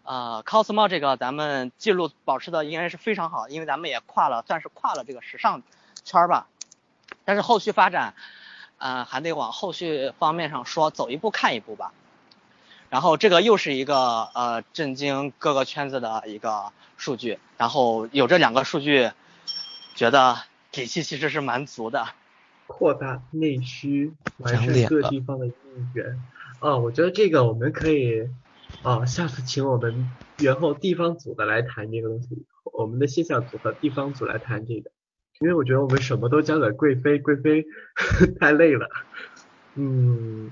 呃，cosmo 这个咱们记录保持的应该是非常好，因为咱们也跨了，算是跨了这个时尚圈吧。但是后续发展，呃，还得往后续方面上说，走一步看一步吧。然后这个又是一个呃震惊各个圈子的一个数据，然后有这两个数据，觉得底气其实是蛮足的。扩大内需，完善长脸了各地方的应援。啊，我觉得这个我们可以，啊，下次请我们元后地方组的来谈这个东西，我们的线下组和地方组来谈这个，因为我觉得我们什么都交给贵妃，贵妃 太累了。嗯，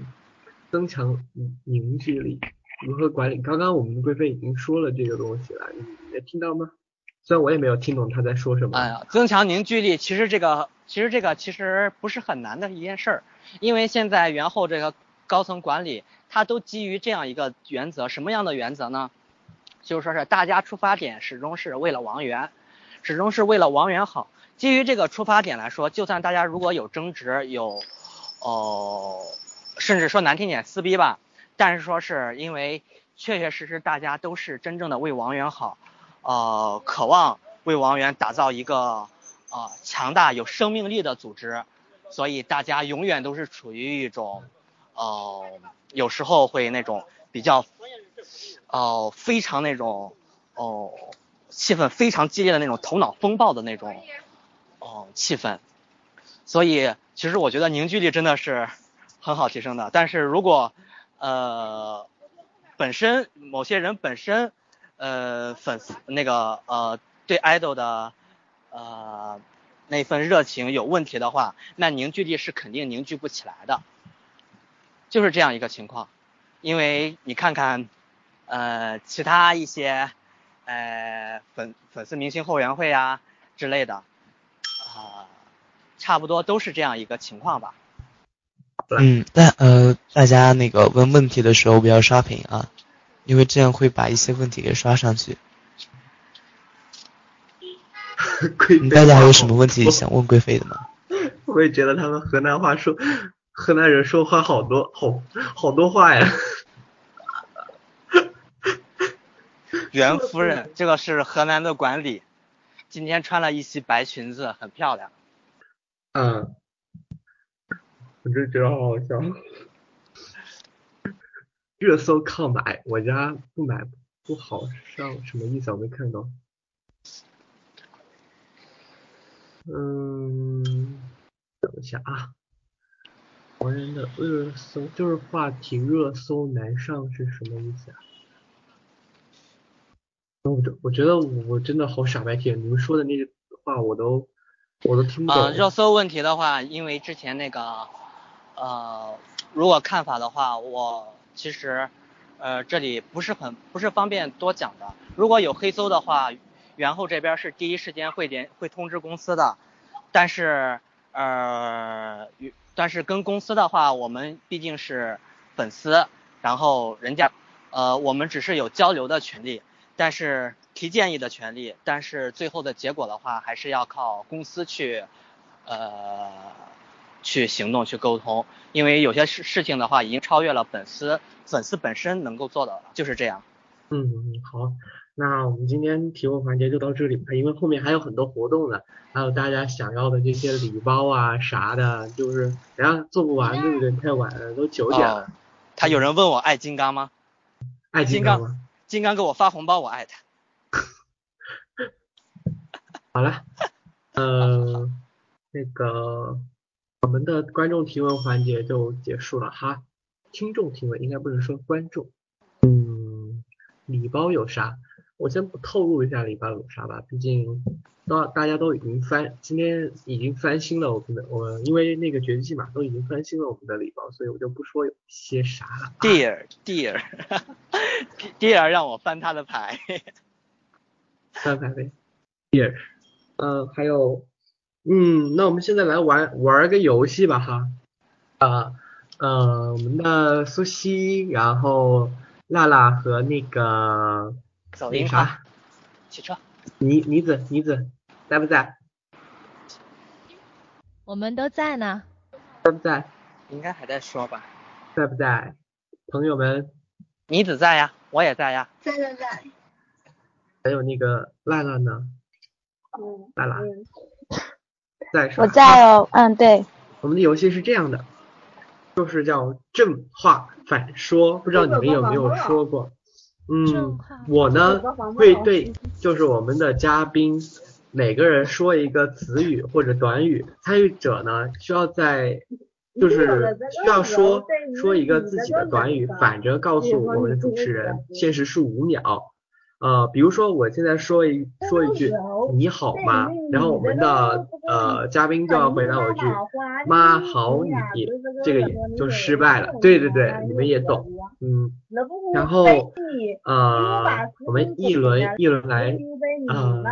增强凝聚力，如何管理？刚刚我们的贵妃已经说了这个东西了，你没听到吗？虽然我也没有听懂她在说什么。哎呀，增强凝聚力，其实这个其实这个其实不是很难的一件事儿，因为现在元后这个高层管理，它都基于这样一个原则，什么样的原则呢？就是说是大家出发点始终是为了王源，始终是为了王源好。基于这个出发点来说，就算大家如果有争执，有哦、甚至说难听点撕逼吧，但是说是因为确确实实大家都是真正的为王源好，呃，渴望为王源打造一个呃强大有生命力的组织，所以大家永远都是处于一种，呃，有时候会那种比较，哦、非常那种，哦、气氛非常激烈的那种头脑风暴的那种哦气氛，所以其实我觉得凝聚力真的是 很好提升的。但是如果呃本身某些人本身呃粉丝那个呃对 idol 的呃那份热情有问题的话，那凝聚力是肯定凝聚不起来的，就是这样一个情况。因为你看看呃其他一些呃粉粉丝明星后援会啊之类的、差不多都是这样一个情况吧。嗯，但呃，大家那个问问题的时候不要刷屏啊，因为这样会把一些问题给刷上去。贵妃嗯大家还有什么问题想问贵妃的吗？我也觉得他们河南话说，河南人说话好多好好多话呀。袁夫人，这个是河南的管理，今天穿了一袭白裙子，很漂亮。嗯，我就觉得好好笑。热搜靠买，我家不买不好上，什么意思啊？我没看到。嗯，等一下啊。国人的热搜就是话题热搜难上是什么意思啊？我觉我觉得我真的好傻白甜，你们说的那些话我都我都听不懂。热搜问题的话，因为之前那个呃，如果看法的话，我其实呃这里不是很不是方便多讲的。如果有黑搜的话，元后这边是第一时间会联会通知公司的，但是呃但是跟公司的话，我们毕竟是粉丝，然后人家呃我们只是有交流的权利，但是提建议的权利，但是最后的结果的话，还是要靠公司去呃去行动去沟通，因为有些事事情的话已经超越了粉丝粉丝本身能够做到的，就是这样。嗯，好，那我们今天提问环节就到这里吧，因为后面还有很多活动呢，还有大家想要的这些礼包啊啥的，就是人家做不完，对不对？太晚了，都九点了。哦他有人问我爱金刚吗？爱金刚吗？金刚给我发红包，我爱他。好了，呃，那个我们的观众提问环节就结束了哈，听众提问应该不能说观众。嗯，礼包有啥？我先不透露一下礼包有啥吧，毕竟都大家都已经翻，今天已经翻新了我们的，我因为那个绝技嘛，都已经翻新了我们的礼包，所以我就不说有些啥了。Dear Dear Dear 让我翻他的牌。翻牌呗，Dear，呃，还有，嗯，那我们现在来玩玩个游戏吧哈，呃，呃，我们的苏西，然后娜娜和那个走银行，骑车。妮妮子妮子在不在？我们都在呢。在不在？应该还在说吧。在不在？朋友们，妮子在呀，我也在呀。在在在，还有那个娜娜呢？嗯娜娜嗯，在是吧？我在哦，嗯，对，我们的游戏是这样的，就是叫正话反说，不知道你们有没有说过？嗯，我呢会对，就是我们的嘉宾每个人说一个词语或者短语，参与者呢需要在就是需要说说一个自己的短语，反着告诉我们的主持人，限时是五秒。呃，比如说我现在说一说一句你好吗，然后我们的呃嘉宾就要回答我一句妈好你，这个也就失败了。对对对，你们也懂，嗯。然后呃，我们一轮一轮来，呃，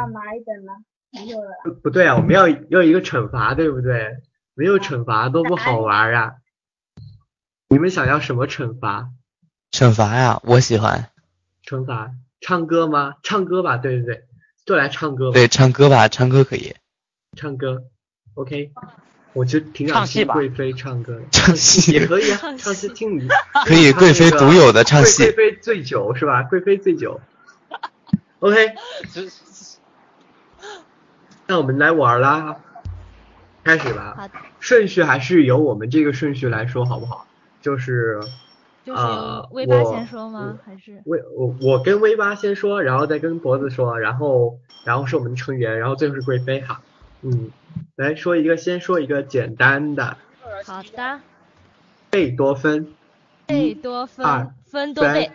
不不对啊，我们要要一个惩罚，对不对？没有惩罚多不好玩啊！你们想要什么惩罚？惩罚呀，我喜欢。惩罚唱歌吗？唱歌吧，对对对，就来唱歌吧。对，唱歌吧，唱歌可以。唱歌，OK。我就挺想听贵妃唱歌的，唱戏也可以啊，唱戏听你 可以，贵妃独有的唱戏贵。妃醉酒是吧？贵妃醉酒。OK，那我们来玩啦，开始吧。好的，顺序还是由我们这个顺序来说好不好？就是就是呃由威巴我先说吗？还是威我我跟威八先说，然后再跟脖子说，然后然后是我们的成员，然后最后是贵妃哈。嗯，来说一个，先说一个简单的，好的？贝多芬贝多二芬分多贝，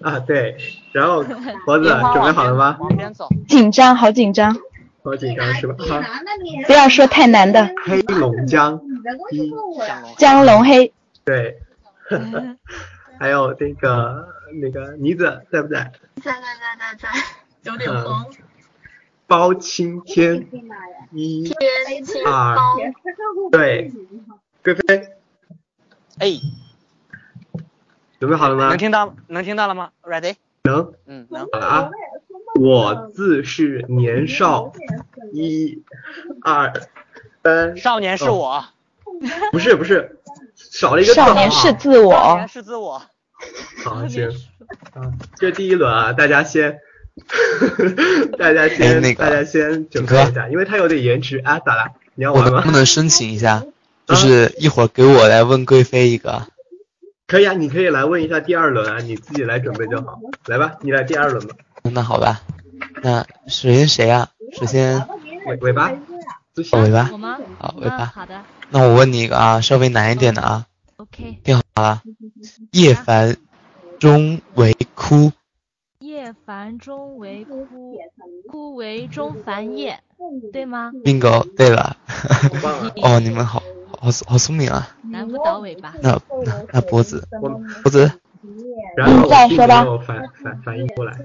啊，对，然后 脖子准备好了吗？往边走。紧张，好紧张，好紧张是吧？好，不要说太难的。黑龙江江龙黑，对，还有那个那个妮子在不在？在在在在在，有点慌。包青天一天气二包，对，菲菲哎，准备好了吗能？听到能听到了吗？Ready？能，嗯，能。好了啊。我自是年少，一、二、三，少年是哦我，不是不是，少了一个少年是自我少我年，是自我。好行啊，这第一轮啊，大家先，大家先，哎那个大家先准备一下，因为它有点延迟啊，咋了？你要玩吗我能不？能申请一下？啊就是一会儿给我来问贵妃一个。可以啊，你可以来问一下第二轮啊，你自己来准备就好。来吧，你来第二轮吧。那好吧，那首先谁啊？首先尾尾巴，尾巴我。吗？好，尾巴。嗯好的那我问你一个啊，稍微难一点的啊，，OK。听好了。叶凡中为枯，叶繁中为枯，枯为中繁叶，对吗？bingo，对了。哦，你们好好好聪明啊。南不倒尾巴。那那那脖子，脖子，然后嗯再说吧没有反反反应过来。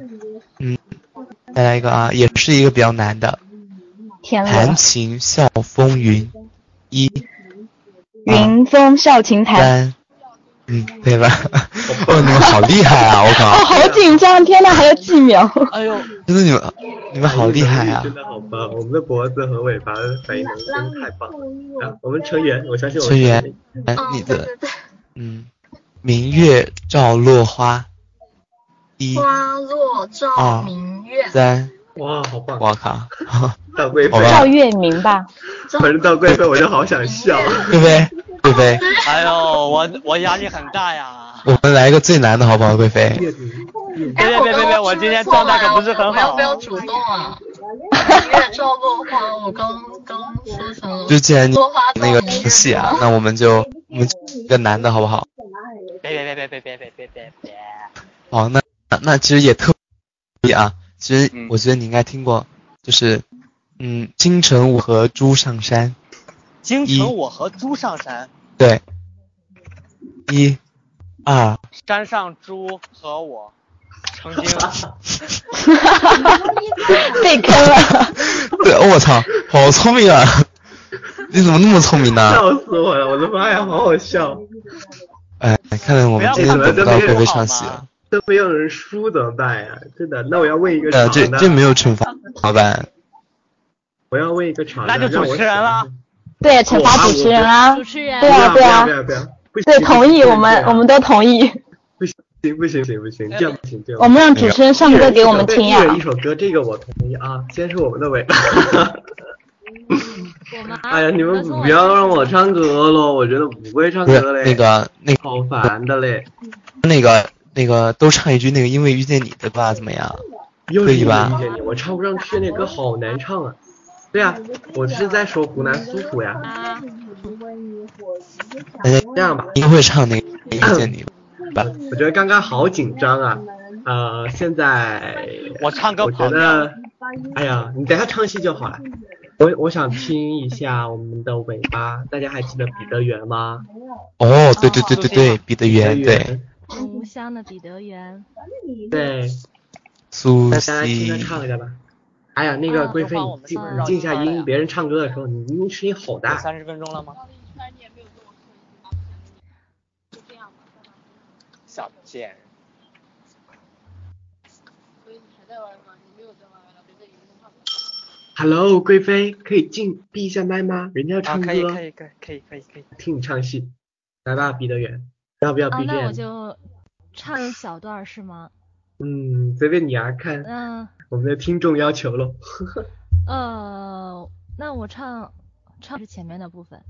再来一个啊，也是一个比较难的。天弹，琴笑风云，一云峰笑琴台。三，嗯，对吧？哦，你们好厉害啊！我靠哦，靠，好紧张，天呐，还有几秒。哎呦，真的你们你们好厉害啊！真的好棒！我们的脖子和尾巴的反应能力真的太棒了。啊，我们成员，我相信我成员你的嗯，明月照落花，一花落照二明月，三，哇，好棒！我靠，到贵妃好，吧赵月明吧，反正到贵妃我就好想笑。贵妃，贵妃，哎呦，我我压力很大呀。我们来一个最难的好不好？贵妃，别别别别别，我今天状态可不是很好不。要主动啊？月照落花，我刚刚说什么就既然你那个照明出戏啊，那我们就我们就一个男的好不好？别别别别别别别别别别。好，那那那其实也特别啊，其实嗯我觉得你应该听过，就是嗯，京城我和猪上山，京城我和猪上山，对，一、二，山上猪和我曾经 被坑了。对，哦我操，好聪明啊！你怎么那么聪明呢？笑死我了！我的妈呀，好好笑！哎，看来我们今天等不到贵妃上戏了。都没有人输怎么办呀？真的，那我要问一个呃，长的，这这没有惩罚，好吧。我要问一个场的，那就主持人了。对，惩罚主持人啊主。持人对啊对啊对啊对，同意，我们我们都同意。不行不行不行不行，这样不行这样不行。我们让主持人唱歌给我们听呀一。人一首歌，这个我同意啊。先是我们的尾巴。我们哎呀，你们不要让我唱歌了，我觉得不会唱歌嘞。那个那个好烦的嘞，那个那个都唱一句那个因为遇见你的吧，怎么样？又是因为可以吧遇见你，我唱不上去，那歌好难唱啊。对呀、我是在说湖南苏湖呀。啊，大家这样吧，应该会唱那个遇见你 吧？我觉得刚刚好紧张啊。呃，现在我唱歌我觉得，哎呀，你等下唱戏就好了。我我想听一下我们的尾巴，大家还记得彼得园吗？哦，对对对对对，彼得园，对，故乡的彼得园。对，苏大家听他西，唱一下吧。哎呀，那个啊贵妃，你静你静下音，别人唱歌的时候，你明明声音好大。三十分钟了吗？小贱人。Hello，贵妃，可以静闭一下麦吗？人家要啊，唱歌，可以可以可以可以可以可以。听你唱戏。来吧，彼得园，要不要哦，那我就唱一小段儿是吗？嗯，随便你啊，看嗯我们的听众要求喽。呃，那我唱唱是前面的部分。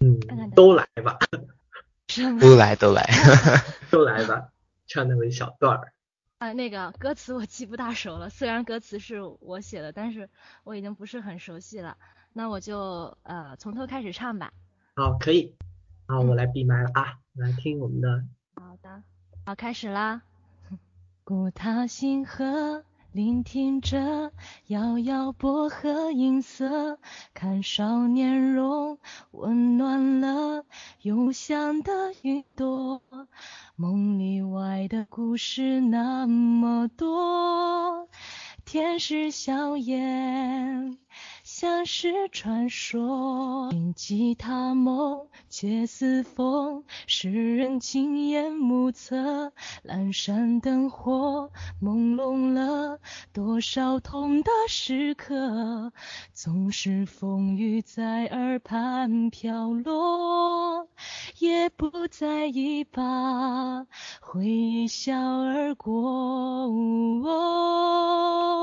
嗯看看，都来吧。都来都 来。都来吧，唱那么一小段儿。啊，那个歌词我记不大熟了，虽然歌词是我写的，但是我已经不是很熟悉了。那我就呃从头开始唱吧。好，可以。好，我来闭麦了啊，来听我们的。好的，好，开始啦。古塔星河，聆听着遥遥薄荷音色，看少年容，温暖了幽香的云朵。梦里外的故事那么多，天使笑颜。像是传说，听吉他梦，窃似风，世人亲眼目测，阑珊灯火，朦胧了多少痛的时刻，总是风雨在耳畔飘落，也不在意吧，回忆笑而过，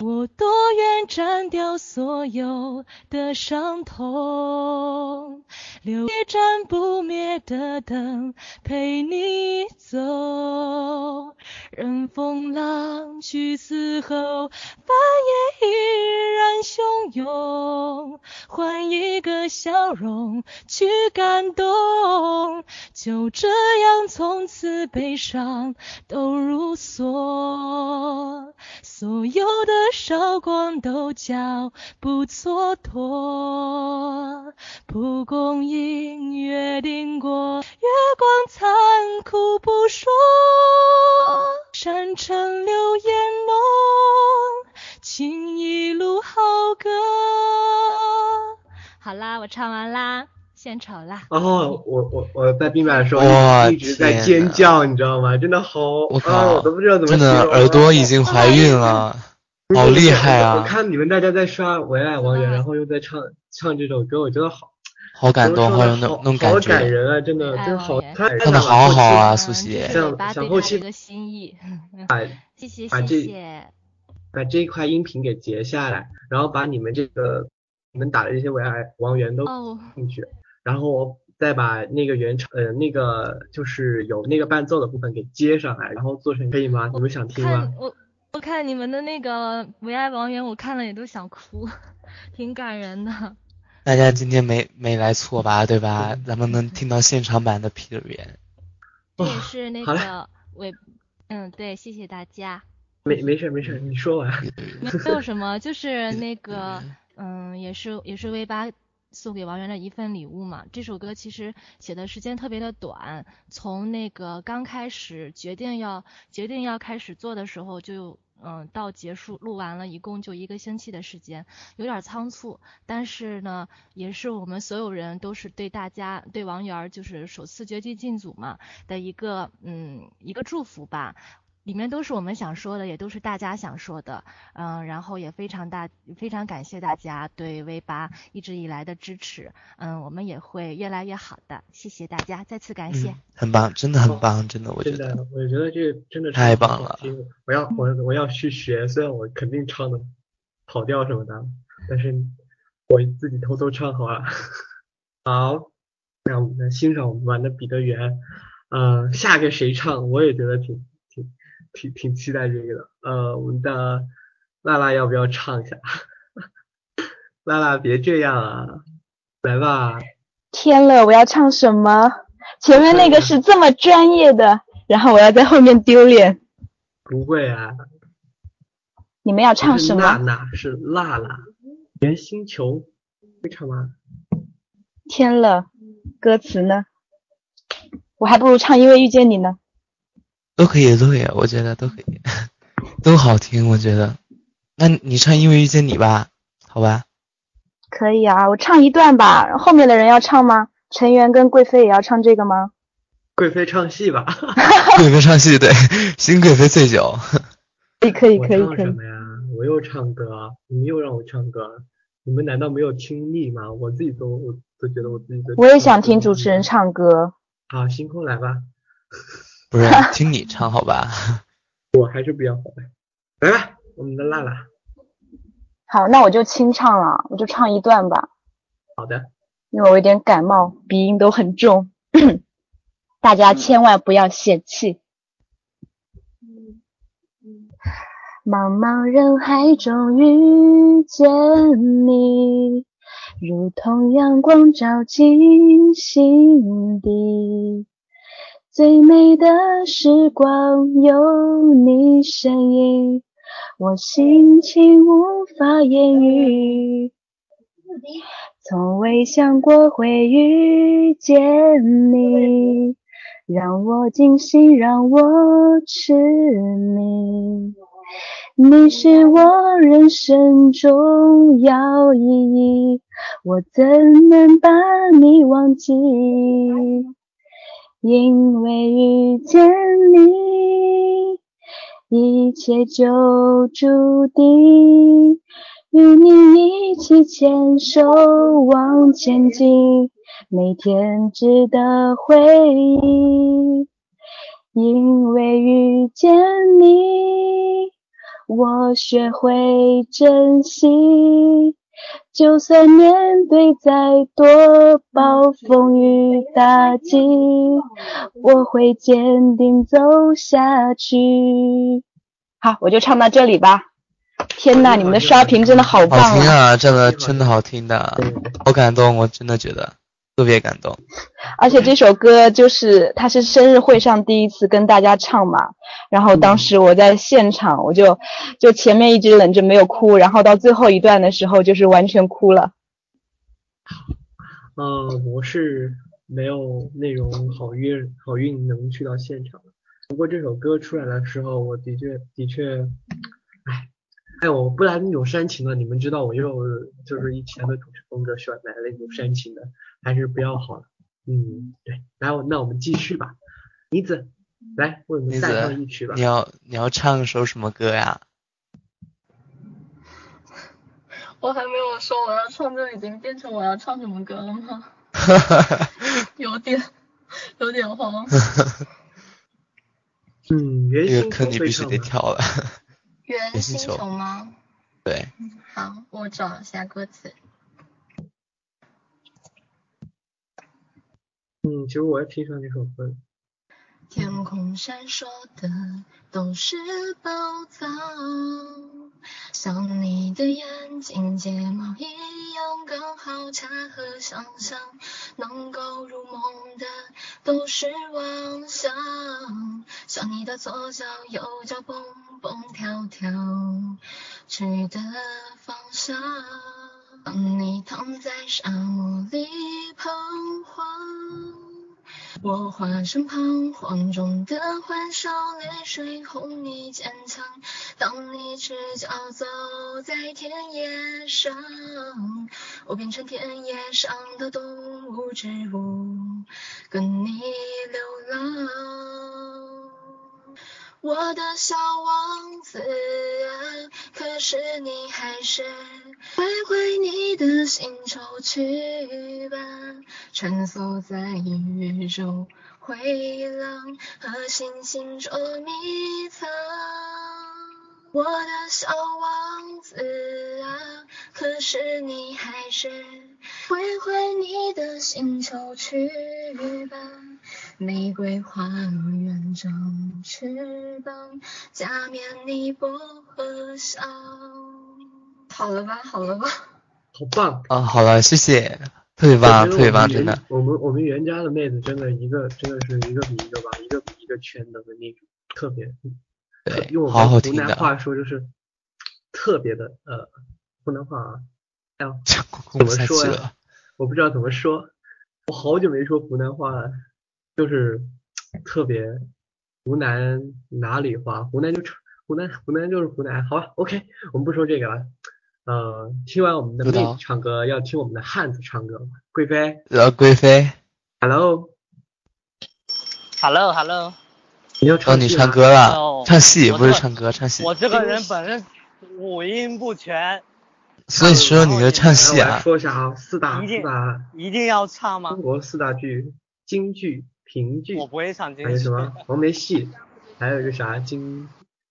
我多愿斩掉所有。的伤痛，留一盏不灭的灯陪你走。任风浪去嘶吼，帆也依然汹涌。换一个笑容去感动，就这样从此悲伤都如梭。所有的韶光都交不蹉跎，蒲公英约定过，月光残酷不说，山城流烟浓，情一路好歌。好啦，我唱完啦。献丑啦！然后，我我我在闭麦的时候一直在尖叫，你知道吗？真的好，我靠，我都不知道怎么真的耳朵已经怀孕了，好厉害啊！我看你们大家在刷《唯爱王源》，然后又在唱唱这首歌，我觉得好，好感动，好有那那种感觉，好感人啊！真的，真好，唱的好好啊，苏西。想想后期的心意，把谢谢谢谢，把这一块音频给截下来，然后把你们这个你们打的这些维爱王源都进去。然后我再把那个原唱，呃，那个就是有那个伴奏的部分给接上来，然后做成可以吗？你们想听吗？我我看你们的那个唯爱王源，我看了也都想哭，挺感人的。大家今天没没来错吧？对吧？咱们能听到现场版的 Peter 也是那个尾，嗯，对，谢谢大家。没没事没事，你说完。没有什么，就是那个，嗯，也是也是 V 八。送给王源的一份礼物嘛，这首歌其实写的时间特别的短，从那个刚开始决定要决定要开始做的时候，就嗯到结束录完了，一共就一个星期的时间，有点仓促，但是呢，也是我们所有人都是对大家对王源就是首次绝地进组嘛的一个嗯一个祝福吧。里面都是我们想说的，也都是大家想说的，嗯，然后也非常大，非常感谢大家对 V 八一直以来的支持，嗯，我们也会越来越好的，谢谢大家，再次感谢，很棒，真的很棒，真的，我觉得，我觉得这真的太棒了，我要我我要去学，虽然我肯定唱的跑调什么的，但是我自己偷偷唱好了，好，让我们来欣赏我们玩的彼得园，嗯，下个谁唱，我也觉得挺。挺挺期待这个的，呃，我们的娜娜要不要唱一下？娜娜别这样啊，来吧。天了，我要唱什么？前面那个是这么专业的，然后我要在后面丢脸。不会啊。你们要唱什么？娜娜是娜娜，圆星球会唱吗？天了，歌词呢？我还不如唱因为遇见你呢。都可以，都可以，我觉得都可以，都好听，我觉得。那你唱《因为遇见你》吧，好吧？可以啊，我唱一段吧。后面的人要唱吗？陈元跟贵妃也要唱这个吗？贵妃唱戏吧。贵妃唱戏，对，新贵妃醉酒。可以，可以，可以，可以。什么呀？我又唱歌，你们又让我唱歌，你们难道没有听腻吗？我自己都，我都觉得我自己都。我也想听主持人唱歌。好，星空来吧。不是听你唱好吧？我还是比较好的。来吧，我们的辣辣。好，那我就清唱了，我就唱一段吧。好的。因为我有点感冒，鼻音都很重。大家千万不要嫌弃。茫茫人海中遇见你，如同阳光照进心底。最美的时光有你身影，我心情无法言语。从未想过会遇见你，让我惊喜，让我痴迷。你是我人生重要意义，我怎能把你忘记？因为遇见你，一切就注定。与你一起牵手往前进，每天值得回忆。因为遇见你，我学会珍惜。就算面对再多暴风雨打击，我会坚定走下去。好，我就唱到这里吧。天呐，你们的刷屏真的好棒好听啊！真的真的好听的，好感动，我真的觉得特别感动。而且这首歌就是他是生日会上第一次跟大家唱嘛，然后当时我在现场，我就就前面一直忍着没有哭，然后到最后一段的时候就是完全哭了。呃，我是没有那种好运好运能去到现场，不过这首歌出来的时候，我的确的确，哎。哎，我不来那种煽情的，你们知道我又就是以前的风格，喜欢来那种煽情的，还是不要好了。嗯，对，来，那我们继续吧。妮子，来为我们再唱一曲吧。你要你要唱首什么歌呀？我还没有说我要唱，就已经变成我要唱什么歌了吗？有点有点慌。嗯，原这个坑你必须得跳了。原星球吗？对。好，我找一下歌词。嗯，其实我也挺喜欢这首歌。天空闪烁的都是宝藏，像你的眼睛睫毛一样刚好，恰合想象，能够入梦的都是妄想，像你的左脚右脚蹦蹦跳跳，去的方向，当你躺在沙漠里彷徨。我化身彷徨中的欢笑，泪水哄你坚强。当你赤脚走在田野上，我变成田野上的动物植物，跟你流浪。我的小王子啊，可是你还是飞回你的星球去吧，穿梭在宇宙回廊和星星捉迷藏。我的小王子啊，可是你还是飞回你的星球去吧。玫瑰花园长翅膀，假面你薄荷笑。好了吧，好了吧。好棒啊！好了，谢谢，特别棒，特别棒，真的。我们我们袁家的妹子真的一个真的是一个比一个棒，一个比一个全能的那种，特别。对，用我们湖南话说就是特别的呃，湖南话啊，哎呀，怎么说呀？我不知道怎么说，我好久没说湖南话了。就是特别湖南哪里话，湖南就湖南湖南就是湖南，好吧，OK，我们不说这个了。呃，听完我们的妹子唱歌，要听我们的汉子唱歌。贵妃，呃，贵妃，Hello，Hello，Hello，你要唱你唱歌了，唱戏不是唱歌，唱戏。我这个人本身五音不全，所以说你就唱戏啊。说一下啊，四大四大一定要唱吗？中国四大剧，京剧。评剧，我不会唱京剧。还有什么黄梅戏？还有一个啥京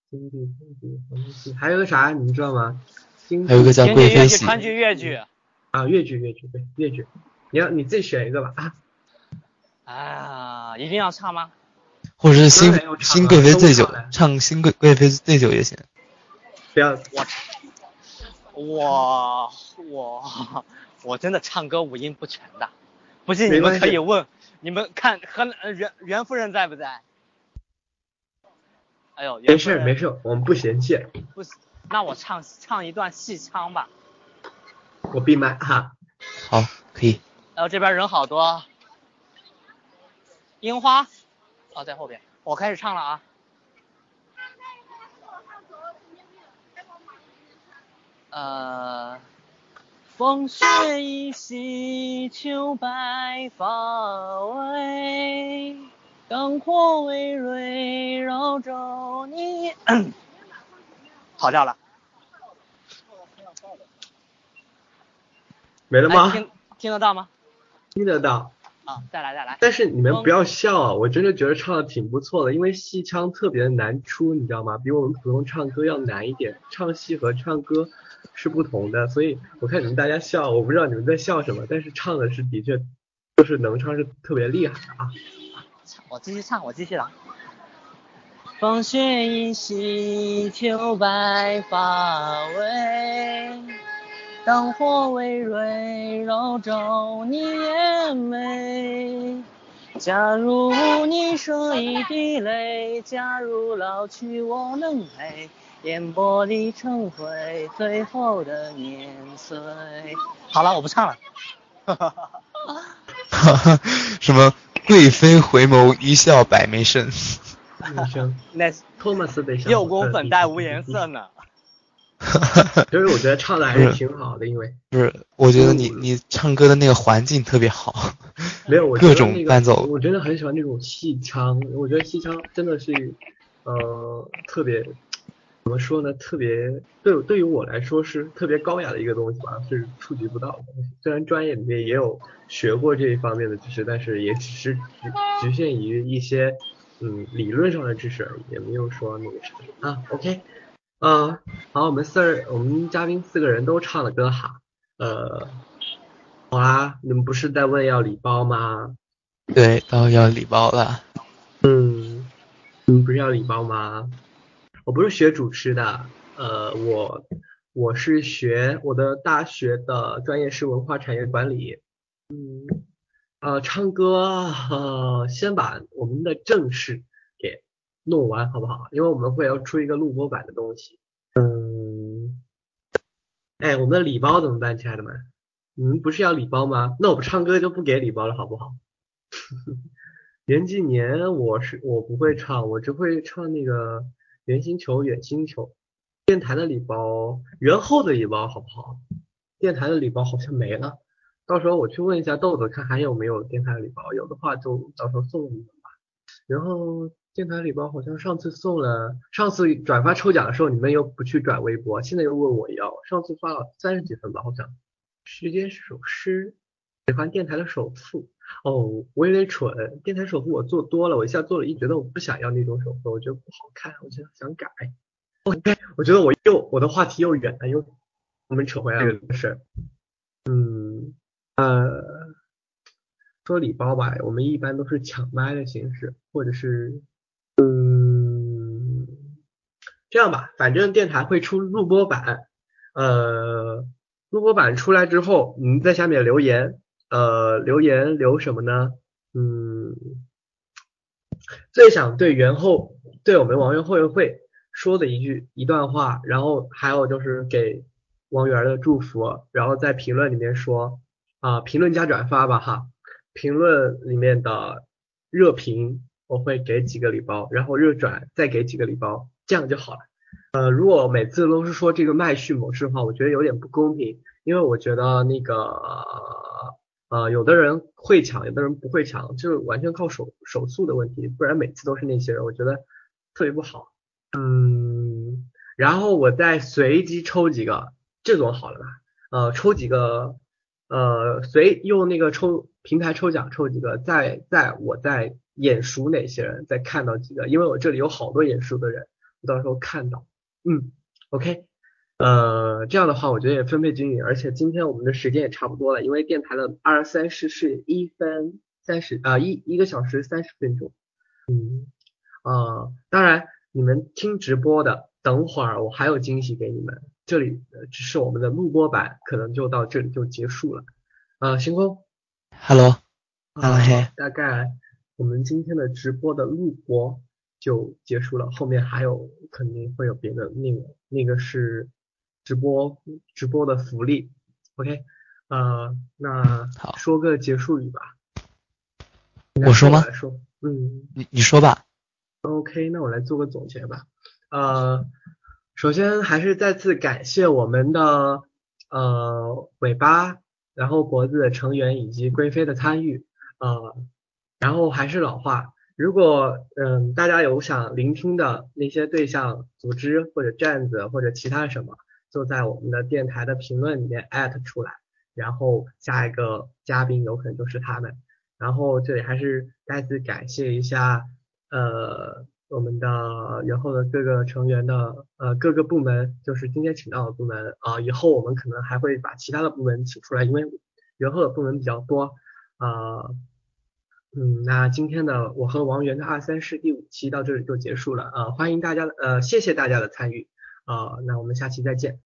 京剧评剧黄梅戏？还有个啥你们知道吗？京还有个叫贵妃戏。川剧越剧。啊，越剧越剧对粤剧，你要你自己选一个吧啊。啊。啊、一定要唱吗？或者是新新啊贵妃醉酒唱新贵贵妃醉酒也行。不要我我我真的唱歌五音不全的，不信你们可以问，你们看和呃袁袁夫人在不在？哎呦，没袁夫人事没事，我们不嫌弃，不，那我唱唱一段戏腔吧。我闭麦哈。好，可以。然后这边人好多。樱花，哦，在后边。我开始唱了啊。呃，风雪依稀秋白发微，灯火微蕊绕着你。跑掉了，哎，没了吗？听听得到吗？听得到。啊，再来再来。但是你们不要笑啊，我真的觉得唱的挺不错的，因为戏腔特别难出，你知道吗？比我们普通唱歌要难一点，唱戏和唱歌是不同的，所以我看你们大家笑，我不知道你们在笑什么，但是唱的是的确就是能唱是特别厉害的啊。我继续唱，我继续了。风雪依稀秋白发微，灯火微蕊绕着你眼眉。假如你舍一滴泪，假如老去我能陪，烟波里成灰，最后的年岁。好了，我不唱了。哈哈哈哈哈什么贵妃回眸一笑百媚生？女生那托马斯得想六宫粉黛无颜色呢。就是我觉得唱的还是挺好的，因为不是，我觉得你你唱歌的那个环境特别好。没有我觉各种得那个伴奏我真的很喜欢那种戏腔，我觉得戏腔真的是呃特别怎么说呢？特别对对于我来说是特别高雅的一个东西吧，是触及不到的。虽然专业里面也有学过这一方面的知识，但是也只是局局限于一些嗯理论上的知识而已，也没有说那个啥啊。OK，呃，好，我们四儿我们嘉宾四个人都唱了歌哈，呃，好啦，你们不是在问要礼包吗？对，到要礼包了。嗯，你们不是要礼包吗？我不是学主持的，呃，我我是学我的大学的专业是文化产业管理。嗯，呃，唱歌，呃，先把我们的正事给弄完好不好？因为我们会要出一个录播版的东西。嗯，哎，我们的礼包怎么办，亲爱的们？你们不是要礼包吗？那我们唱歌就不给礼包了，好不好？元纪年我是我不会唱，我只会唱那个圆星球远星球。电台的礼包，元后的礼包好不好？电台的礼包好像没了，到时候我去问一下豆豆，看还有没有电台的礼包，有的话就到时候送你们吧。然后电台礼包好像上次送了，上次转发抽奖的时候你们又不去转微博，现在又问我要，上次发了三十几份吧，好像。时间是首诗，喜欢电台的首富。哦，我有点蠢，电台首富我做多了，我一下做了一，觉得我不想要那种首富，我觉得不好看，我就想改。OK，我觉得我又我的话题又远了，又我们扯回来这个事儿。嗯，呃，说礼包吧，我们一般都是抢麦的形式，或者是嗯，这样吧，反正电台会出录播版，呃，录播版出来之后，你们在下面留言。呃，留言留什么呢？嗯，最想对元后，对我们王源后援会说的一句一段话，然后还有就是给王源的祝福，然后在评论里面说啊、评论加转发吧哈，评论里面的热评我会给几个礼包，然后热转再给几个礼包，这样就好了。呃，如果每次都是说这个麦序模式的话，我觉得有点不公平，因为我觉得那个。呃，有的人会抢，有的人不会抢，就是完全靠手手速的问题，不然每次都是那些人，我觉得特别不好。嗯，然后我再随机抽几个，这总好了吧？呃，抽几个，呃，随用那个抽平台抽奖抽几个，再再我再眼熟哪些人，再看到几个，因为我这里有好多眼熟的人，到时候看到。嗯，OK。呃，这样的话，我觉得也分配均匀，而且今天我们的时间也差不多了，因为电台的二三十是一分三十啊一一个小时三十分钟。嗯，呃，当然你们听直播的，等会儿我还有惊喜给你们。这里只是我们的录播版，可能就到这里就结束了。呃，星空，Hello，Hello，嘿，大概我们今天的直播的录播就结束了，后面还有肯定会有别的内容，那个是直播直播的福利。OK，呃，那好，说个结束语吧。我说吗？说，嗯，你你说吧。OK，那我来做个总结吧。呃。首先还是再次感谢我们的呃尾巴，然后脖子的成员以及贵妃的参与，呃，然后还是老话，如果嗯大家有想聆听的那些对象、组织或者站子或者其他什么，就在我们的电台的评论里面艾特出来，然后下一个嘉宾有可能就是他们，然后这里还是再次感谢一下呃。我们的元后的各个成员的呃各个部门，就是今天请到的部门啊，以后我们可能还会把其他的部门请出来，因为元后的部门比较多啊。嗯，那今天呢我和王源的二三事第五期到这里就结束了啊，欢迎大家呃谢谢大家的参与啊，那我们下期再见。